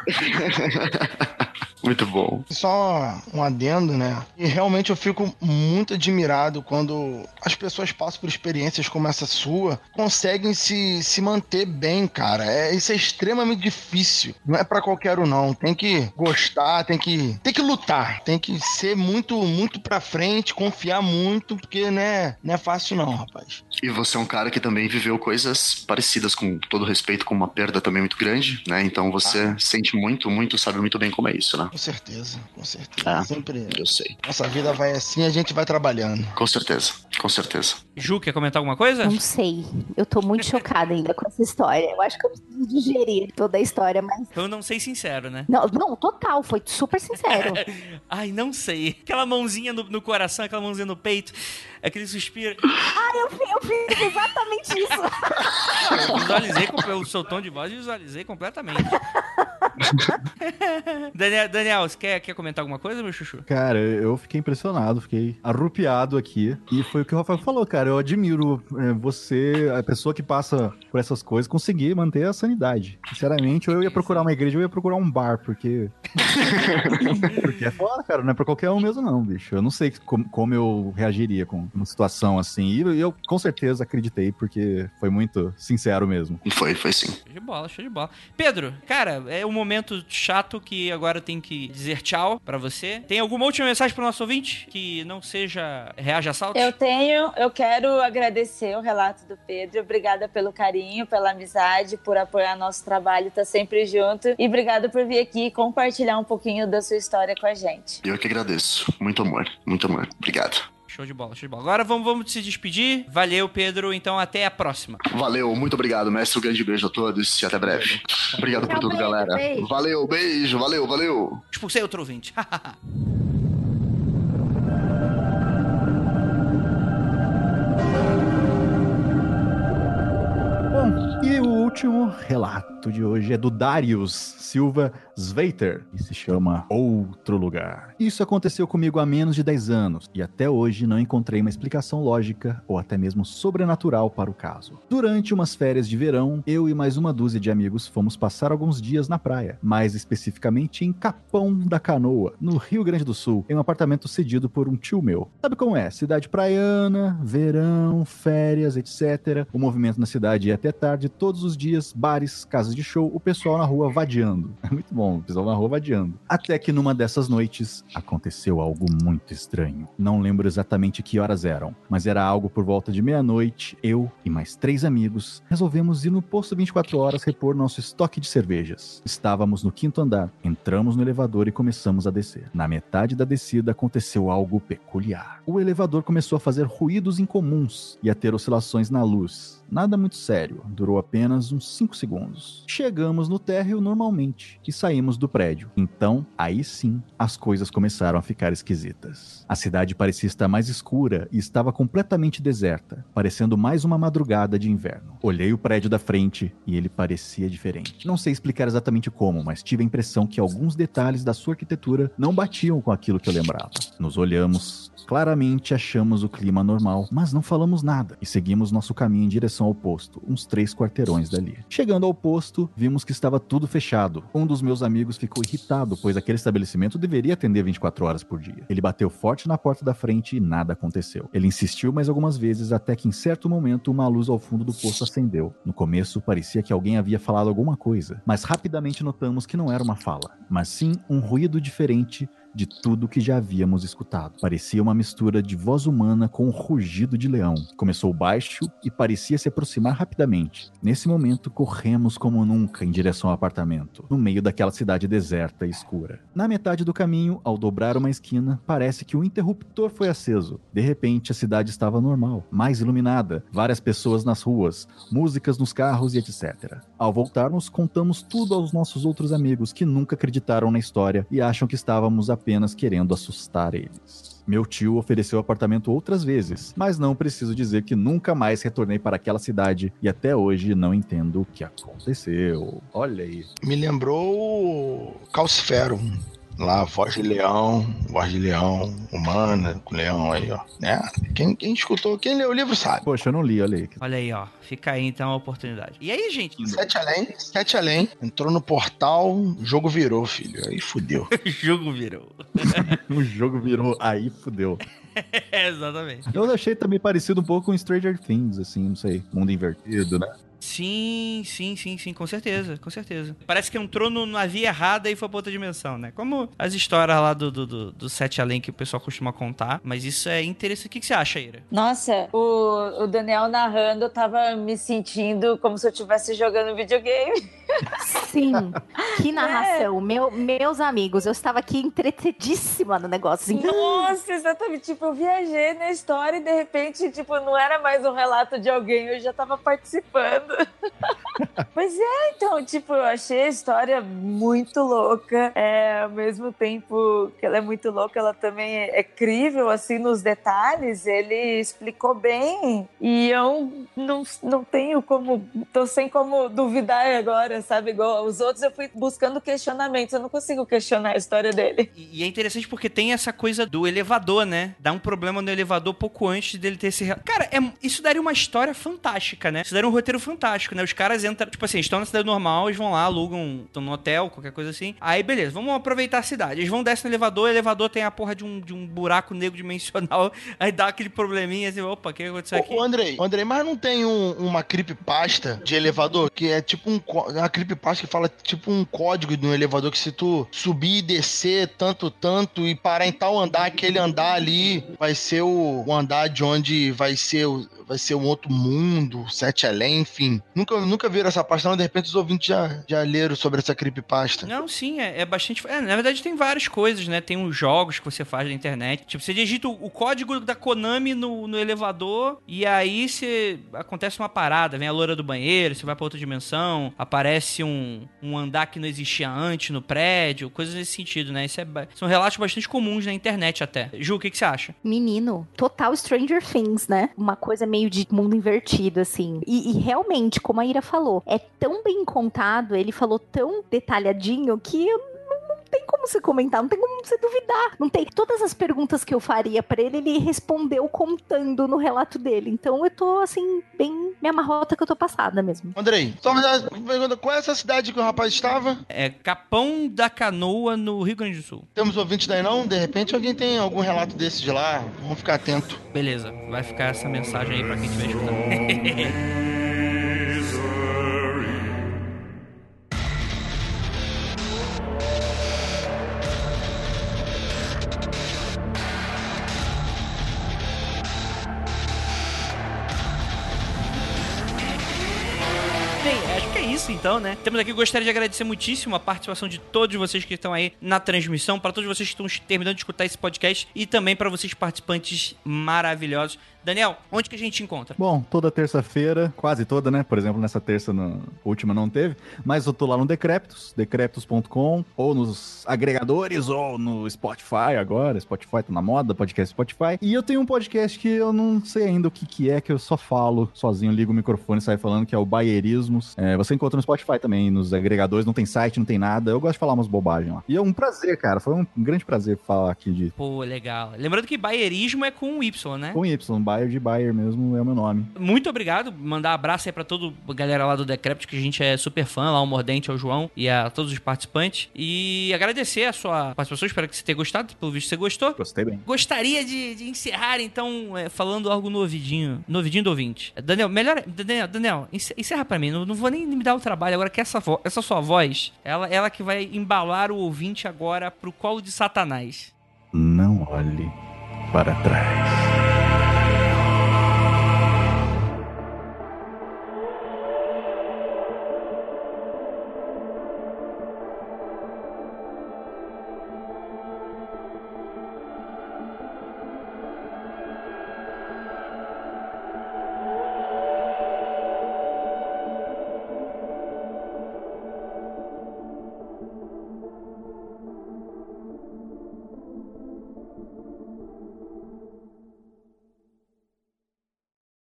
Muito bom. Só um adendo, né? E realmente eu fico muito admirado quando as pessoas passam por experiências como essa sua, conseguem se, se manter bem, cara. É, isso é extremamente difícil. Não é para qualquer um, não. Tem que gostar, tem que, tem que lutar, tem que ser muito, muito pra frente, confiar muito, porque né, não é fácil, não, rapaz. E você é um cara que também viveu coisas parecidas, com todo respeito, com uma perda também muito grande, né? Então você sente muito, muito, sabe muito bem como é isso, né? Com certeza, com certeza. Ah. Sempre. Eu sei. Nossa vida vai assim, a gente vai trabalhando. Com certeza, com certeza. Ju, quer comentar alguma coisa? Não sei. Eu tô muito chocada ainda com essa história. Eu acho que eu preciso digerir toda a história, mas. Eu não sei sincero, né? Não, não, total, foi super sincero. Ai, não sei. Aquela mãozinha no, no coração, aquela mãozinha no peito, aquele suspiro. Ai, eu, eu fiz exatamente isso. Eu visualizei com o seu tom de voz, visualizei completamente. Daniel, Daniel, você quer, quer comentar alguma coisa, meu chuchu? Cara, eu fiquei impressionado, fiquei arrupiado aqui. E foi o que o Rafael falou, cara. Eu admiro é, você, a pessoa que passa por essas coisas, conseguir manter a sanidade. Sinceramente, ou eu ia procurar uma igreja ou eu ia procurar um bar, porque. porque é foda, cara. Não é pra qualquer um mesmo, não, bicho. Eu não sei como, como eu reagiria com uma situação assim. E eu, com certeza acreditei, porque foi muito sincero mesmo. Foi, foi sim. Show de bola, show de bola. Pedro, cara, é um momento chato que agora eu tenho que dizer tchau pra você. Tem alguma última mensagem pro nosso ouvinte que não seja reage a assaltos? Eu tenho, eu quero agradecer o relato do Pedro. Obrigada pelo carinho, pela amizade, por apoiar nosso trabalho, tá sempre junto. E obrigada por vir aqui compartilhar um pouquinho da sua história com a gente. Eu que agradeço. Muito amor, muito amor. Obrigado. Show de bola, show de bola. Agora vamos, vamos se despedir. Valeu, Pedro. Então até a próxima. Valeu, muito obrigado, mestre. Um grande beijo a todos e até breve. Obrigado por tudo, galera. Valeu, beijo, valeu, valeu. Expulsei outro ouvinte. Bom, e o último relato de hoje é do Darius Silva Sveiter e se chama Outro Lugar. Isso aconteceu comigo há menos de 10 anos e até hoje não encontrei uma explicação lógica ou até mesmo sobrenatural para o caso. Durante umas férias de verão, eu e mais uma dúzia de amigos fomos passar alguns dias na praia, mais especificamente em Capão da Canoa, no Rio Grande do Sul, em um apartamento cedido por um tio meu. Sabe como é? Cidade praiana, verão, férias, etc. O movimento na cidade ia até tarde, todos os dias, bares, casas de show, o pessoal na rua vadiando. É muito bom, o pessoal na rua vadiando. Até que numa dessas noites aconteceu algo muito estranho. Não lembro exatamente que horas eram, mas era algo por volta de meia-noite. Eu e mais três amigos resolvemos ir no posto 24 horas repor nosso estoque de cervejas. Estávamos no quinto andar, entramos no elevador e começamos a descer. Na metade da descida aconteceu algo peculiar. O elevador começou a fazer ruídos incomuns e a ter oscilações na luz. Nada muito sério, durou apenas uns 5 segundos. Chegamos no térreo normalmente e saímos do prédio. Então, aí sim, as coisas começaram a ficar esquisitas. A cidade parecia estar mais escura e estava completamente deserta, parecendo mais uma madrugada de inverno. Olhei o prédio da frente e ele parecia diferente. Não sei explicar exatamente como, mas tive a impressão que alguns detalhes da sua arquitetura não batiam com aquilo que eu lembrava. Nos olhamos, claramente achamos o clima normal, mas não falamos nada e seguimos nosso caminho em direção ao posto, uns três quarteirões dali. Chegando ao posto, vimos que estava tudo fechado. Um dos meus amigos ficou irritado, pois aquele estabelecimento deveria atender 24 horas por dia. Ele bateu forte na porta da frente e nada aconteceu. Ele insistiu mais algumas vezes até que em certo momento uma luz ao fundo do posto acendeu. No começo parecia que alguém havia falado alguma coisa, mas rapidamente notamos que não era uma fala, mas sim um ruído diferente de tudo que já havíamos escutado. Parecia uma mistura de voz humana com um rugido de leão. Começou baixo e parecia se aproximar rapidamente. Nesse momento, corremos como nunca em direção ao apartamento, no meio daquela cidade deserta e escura. Na metade do caminho, ao dobrar uma esquina, parece que o interruptor foi aceso. De repente, a cidade estava normal, mais iluminada, várias pessoas nas ruas, músicas nos carros e etc. Ao voltarmos, contamos tudo aos nossos outros amigos que nunca acreditaram na história e acham que estávamos apenas querendo assustar eles. Meu tio ofereceu apartamento outras vezes, mas não preciso dizer que nunca mais retornei para aquela cidade e até hoje não entendo o que aconteceu. Olha aí. Me lembrou o Calcifero. Lá, voz de leão, voz de leão, humana, com leão aí, ó. Né? Quem, quem escutou, quem leu o livro sabe. Poxa, eu não li, olha aí. Olha aí, ó. Fica aí então a oportunidade. E aí, gente? Sete além, sete além. Entrou no portal, o jogo virou, filho. Aí fudeu. o jogo virou. o jogo virou, aí fudeu. exatamente. Eu achei também parecido um pouco com Stranger Things, assim, não sei. Mundo invertido, né? Sim, sim, sim, sim, com certeza, com certeza. Parece que entrou no, na via errada e foi pra outra dimensão, né? Como as histórias lá do, do, do, do Sete Além que o pessoal costuma contar. Mas isso é interessante. O que, que você acha, Ira? Nossa, o, o Daniel narrando, eu tava me sentindo como se eu estivesse jogando videogame. Sim, que narração. É. Meu, meus amigos, eu estava aqui entretidíssima no negócio. Então... Nossa, exatamente. Tipo, eu viajei na história e de repente, tipo, não era mais um relato de alguém, eu já tava participando. pois é, então, tipo, eu achei a história muito louca. É, ao mesmo tempo que ela é muito louca, ela também é, é crível, assim, nos detalhes. Ele explicou bem e eu não, não tenho como, tô sem como duvidar agora, sabe? Igual os outros, eu fui buscando questionamentos, eu não consigo questionar a história dele. E, é interessante porque tem essa coisa do elevador, né? Dá um problema no elevador pouco antes dele ter esse. Cara, é, isso daria uma história fantástica, né? Isso daria um roteiro fantástico fantástico, né? Os caras entram, tipo assim, estão na cidade normal, eles vão lá, alugam, estão no hotel, qualquer coisa assim. Aí, beleza, vamos aproveitar a cidade. Eles vão descer no elevador, o elevador tem a porra de um, de um buraco negro dimensional, aí dá aquele probleminha assim, opa, o que aconteceu aqui? Ô, Andrei, Andrei, mas não tem um, uma creepypasta de elevador que é tipo um. Uma creepypasta que fala tipo um código no elevador que se tu subir e descer tanto, tanto e parar em tal andar, aquele andar ali vai ser o, o andar de onde vai ser o, vai ser um outro mundo, sete além, enfim. Nunca, nunca viram essa pasta, não. De repente os ouvintes já, já leram sobre essa creepypasta. Não, sim, é, é bastante. É, na verdade, tem várias coisas, né? Tem os jogos que você faz na internet. Tipo, você digita o, o código da Konami no, no elevador e aí você acontece uma parada, vem a loura do banheiro, você vai pra outra dimensão, aparece um, um andar que não existia antes no prédio, coisas nesse sentido, né? Isso é, são relatos bastante comuns na internet até. Ju, o que, que você acha? Menino, total Stranger Things, né? Uma coisa meio de mundo invertido, assim. E, e realmente, como a Ira falou, é tão bem contado, ele falou tão detalhadinho que eu tem como você comentar, não tem como você duvidar. Não tem. Todas as perguntas que eu faria para ele, ele respondeu contando no relato dele. Então eu tô, assim, bem minha marrota que eu tô passada mesmo. Andrei, só uma pergunta: qual é essa cidade que o rapaz estava? É Capão da Canoa, no Rio Grande do Sul. Temos ouvintes daí não? De repente alguém tem algum relato desse de lá? Vamos ficar atento. Beleza, vai ficar essa mensagem aí pra quem estiver escutando. então, né? Temos aqui, gostaria de agradecer muitíssimo a participação de todos vocês que estão aí na transmissão, para todos vocês que estão terminando de escutar esse podcast e também para vocês participantes maravilhosos. Daniel, onde que a gente encontra? Bom, toda terça-feira, quase toda, né? Por exemplo, nessa terça no, última não teve, mas eu tô lá no Decreptus, decreptus.com, ou nos agregadores, ou no Spotify agora. Spotify tá na moda, podcast Spotify. E eu tenho um podcast que eu não sei ainda o que, que é, que eu só falo sozinho, ligo o microfone e saio falando, que é o Baierismos. É, você encontra no Spotify também, nos agregadores, não tem site, não tem nada. Eu gosto de falar umas bobagens lá. E é um prazer, cara. Foi um grande prazer falar aqui de. Pô, legal. Lembrando que baierismo é com Y, né? Com Y, Bayer de Bayer mesmo, é o meu nome. Muito obrigado. Mandar abraço aí pra toda a galera lá do Decrepit, que a gente é super fã, lá o Mordente, ao João e a todos os participantes. E agradecer a sua participação, espero que você tenha gostado, pelo visto você gostou. Gostei bem. Gostaria de, de encerrar, então, é, falando algo no ouvidinho, no ouvidinho do ouvinte. Daniel, melhor. Daniel, Daniel encer- encerra pra mim. Não, não vou nem me dar o trabalho agora que essa, essa sua voz, ela, ela que vai embalar o ouvinte agora pro colo de Satanás. Não olhe para trás.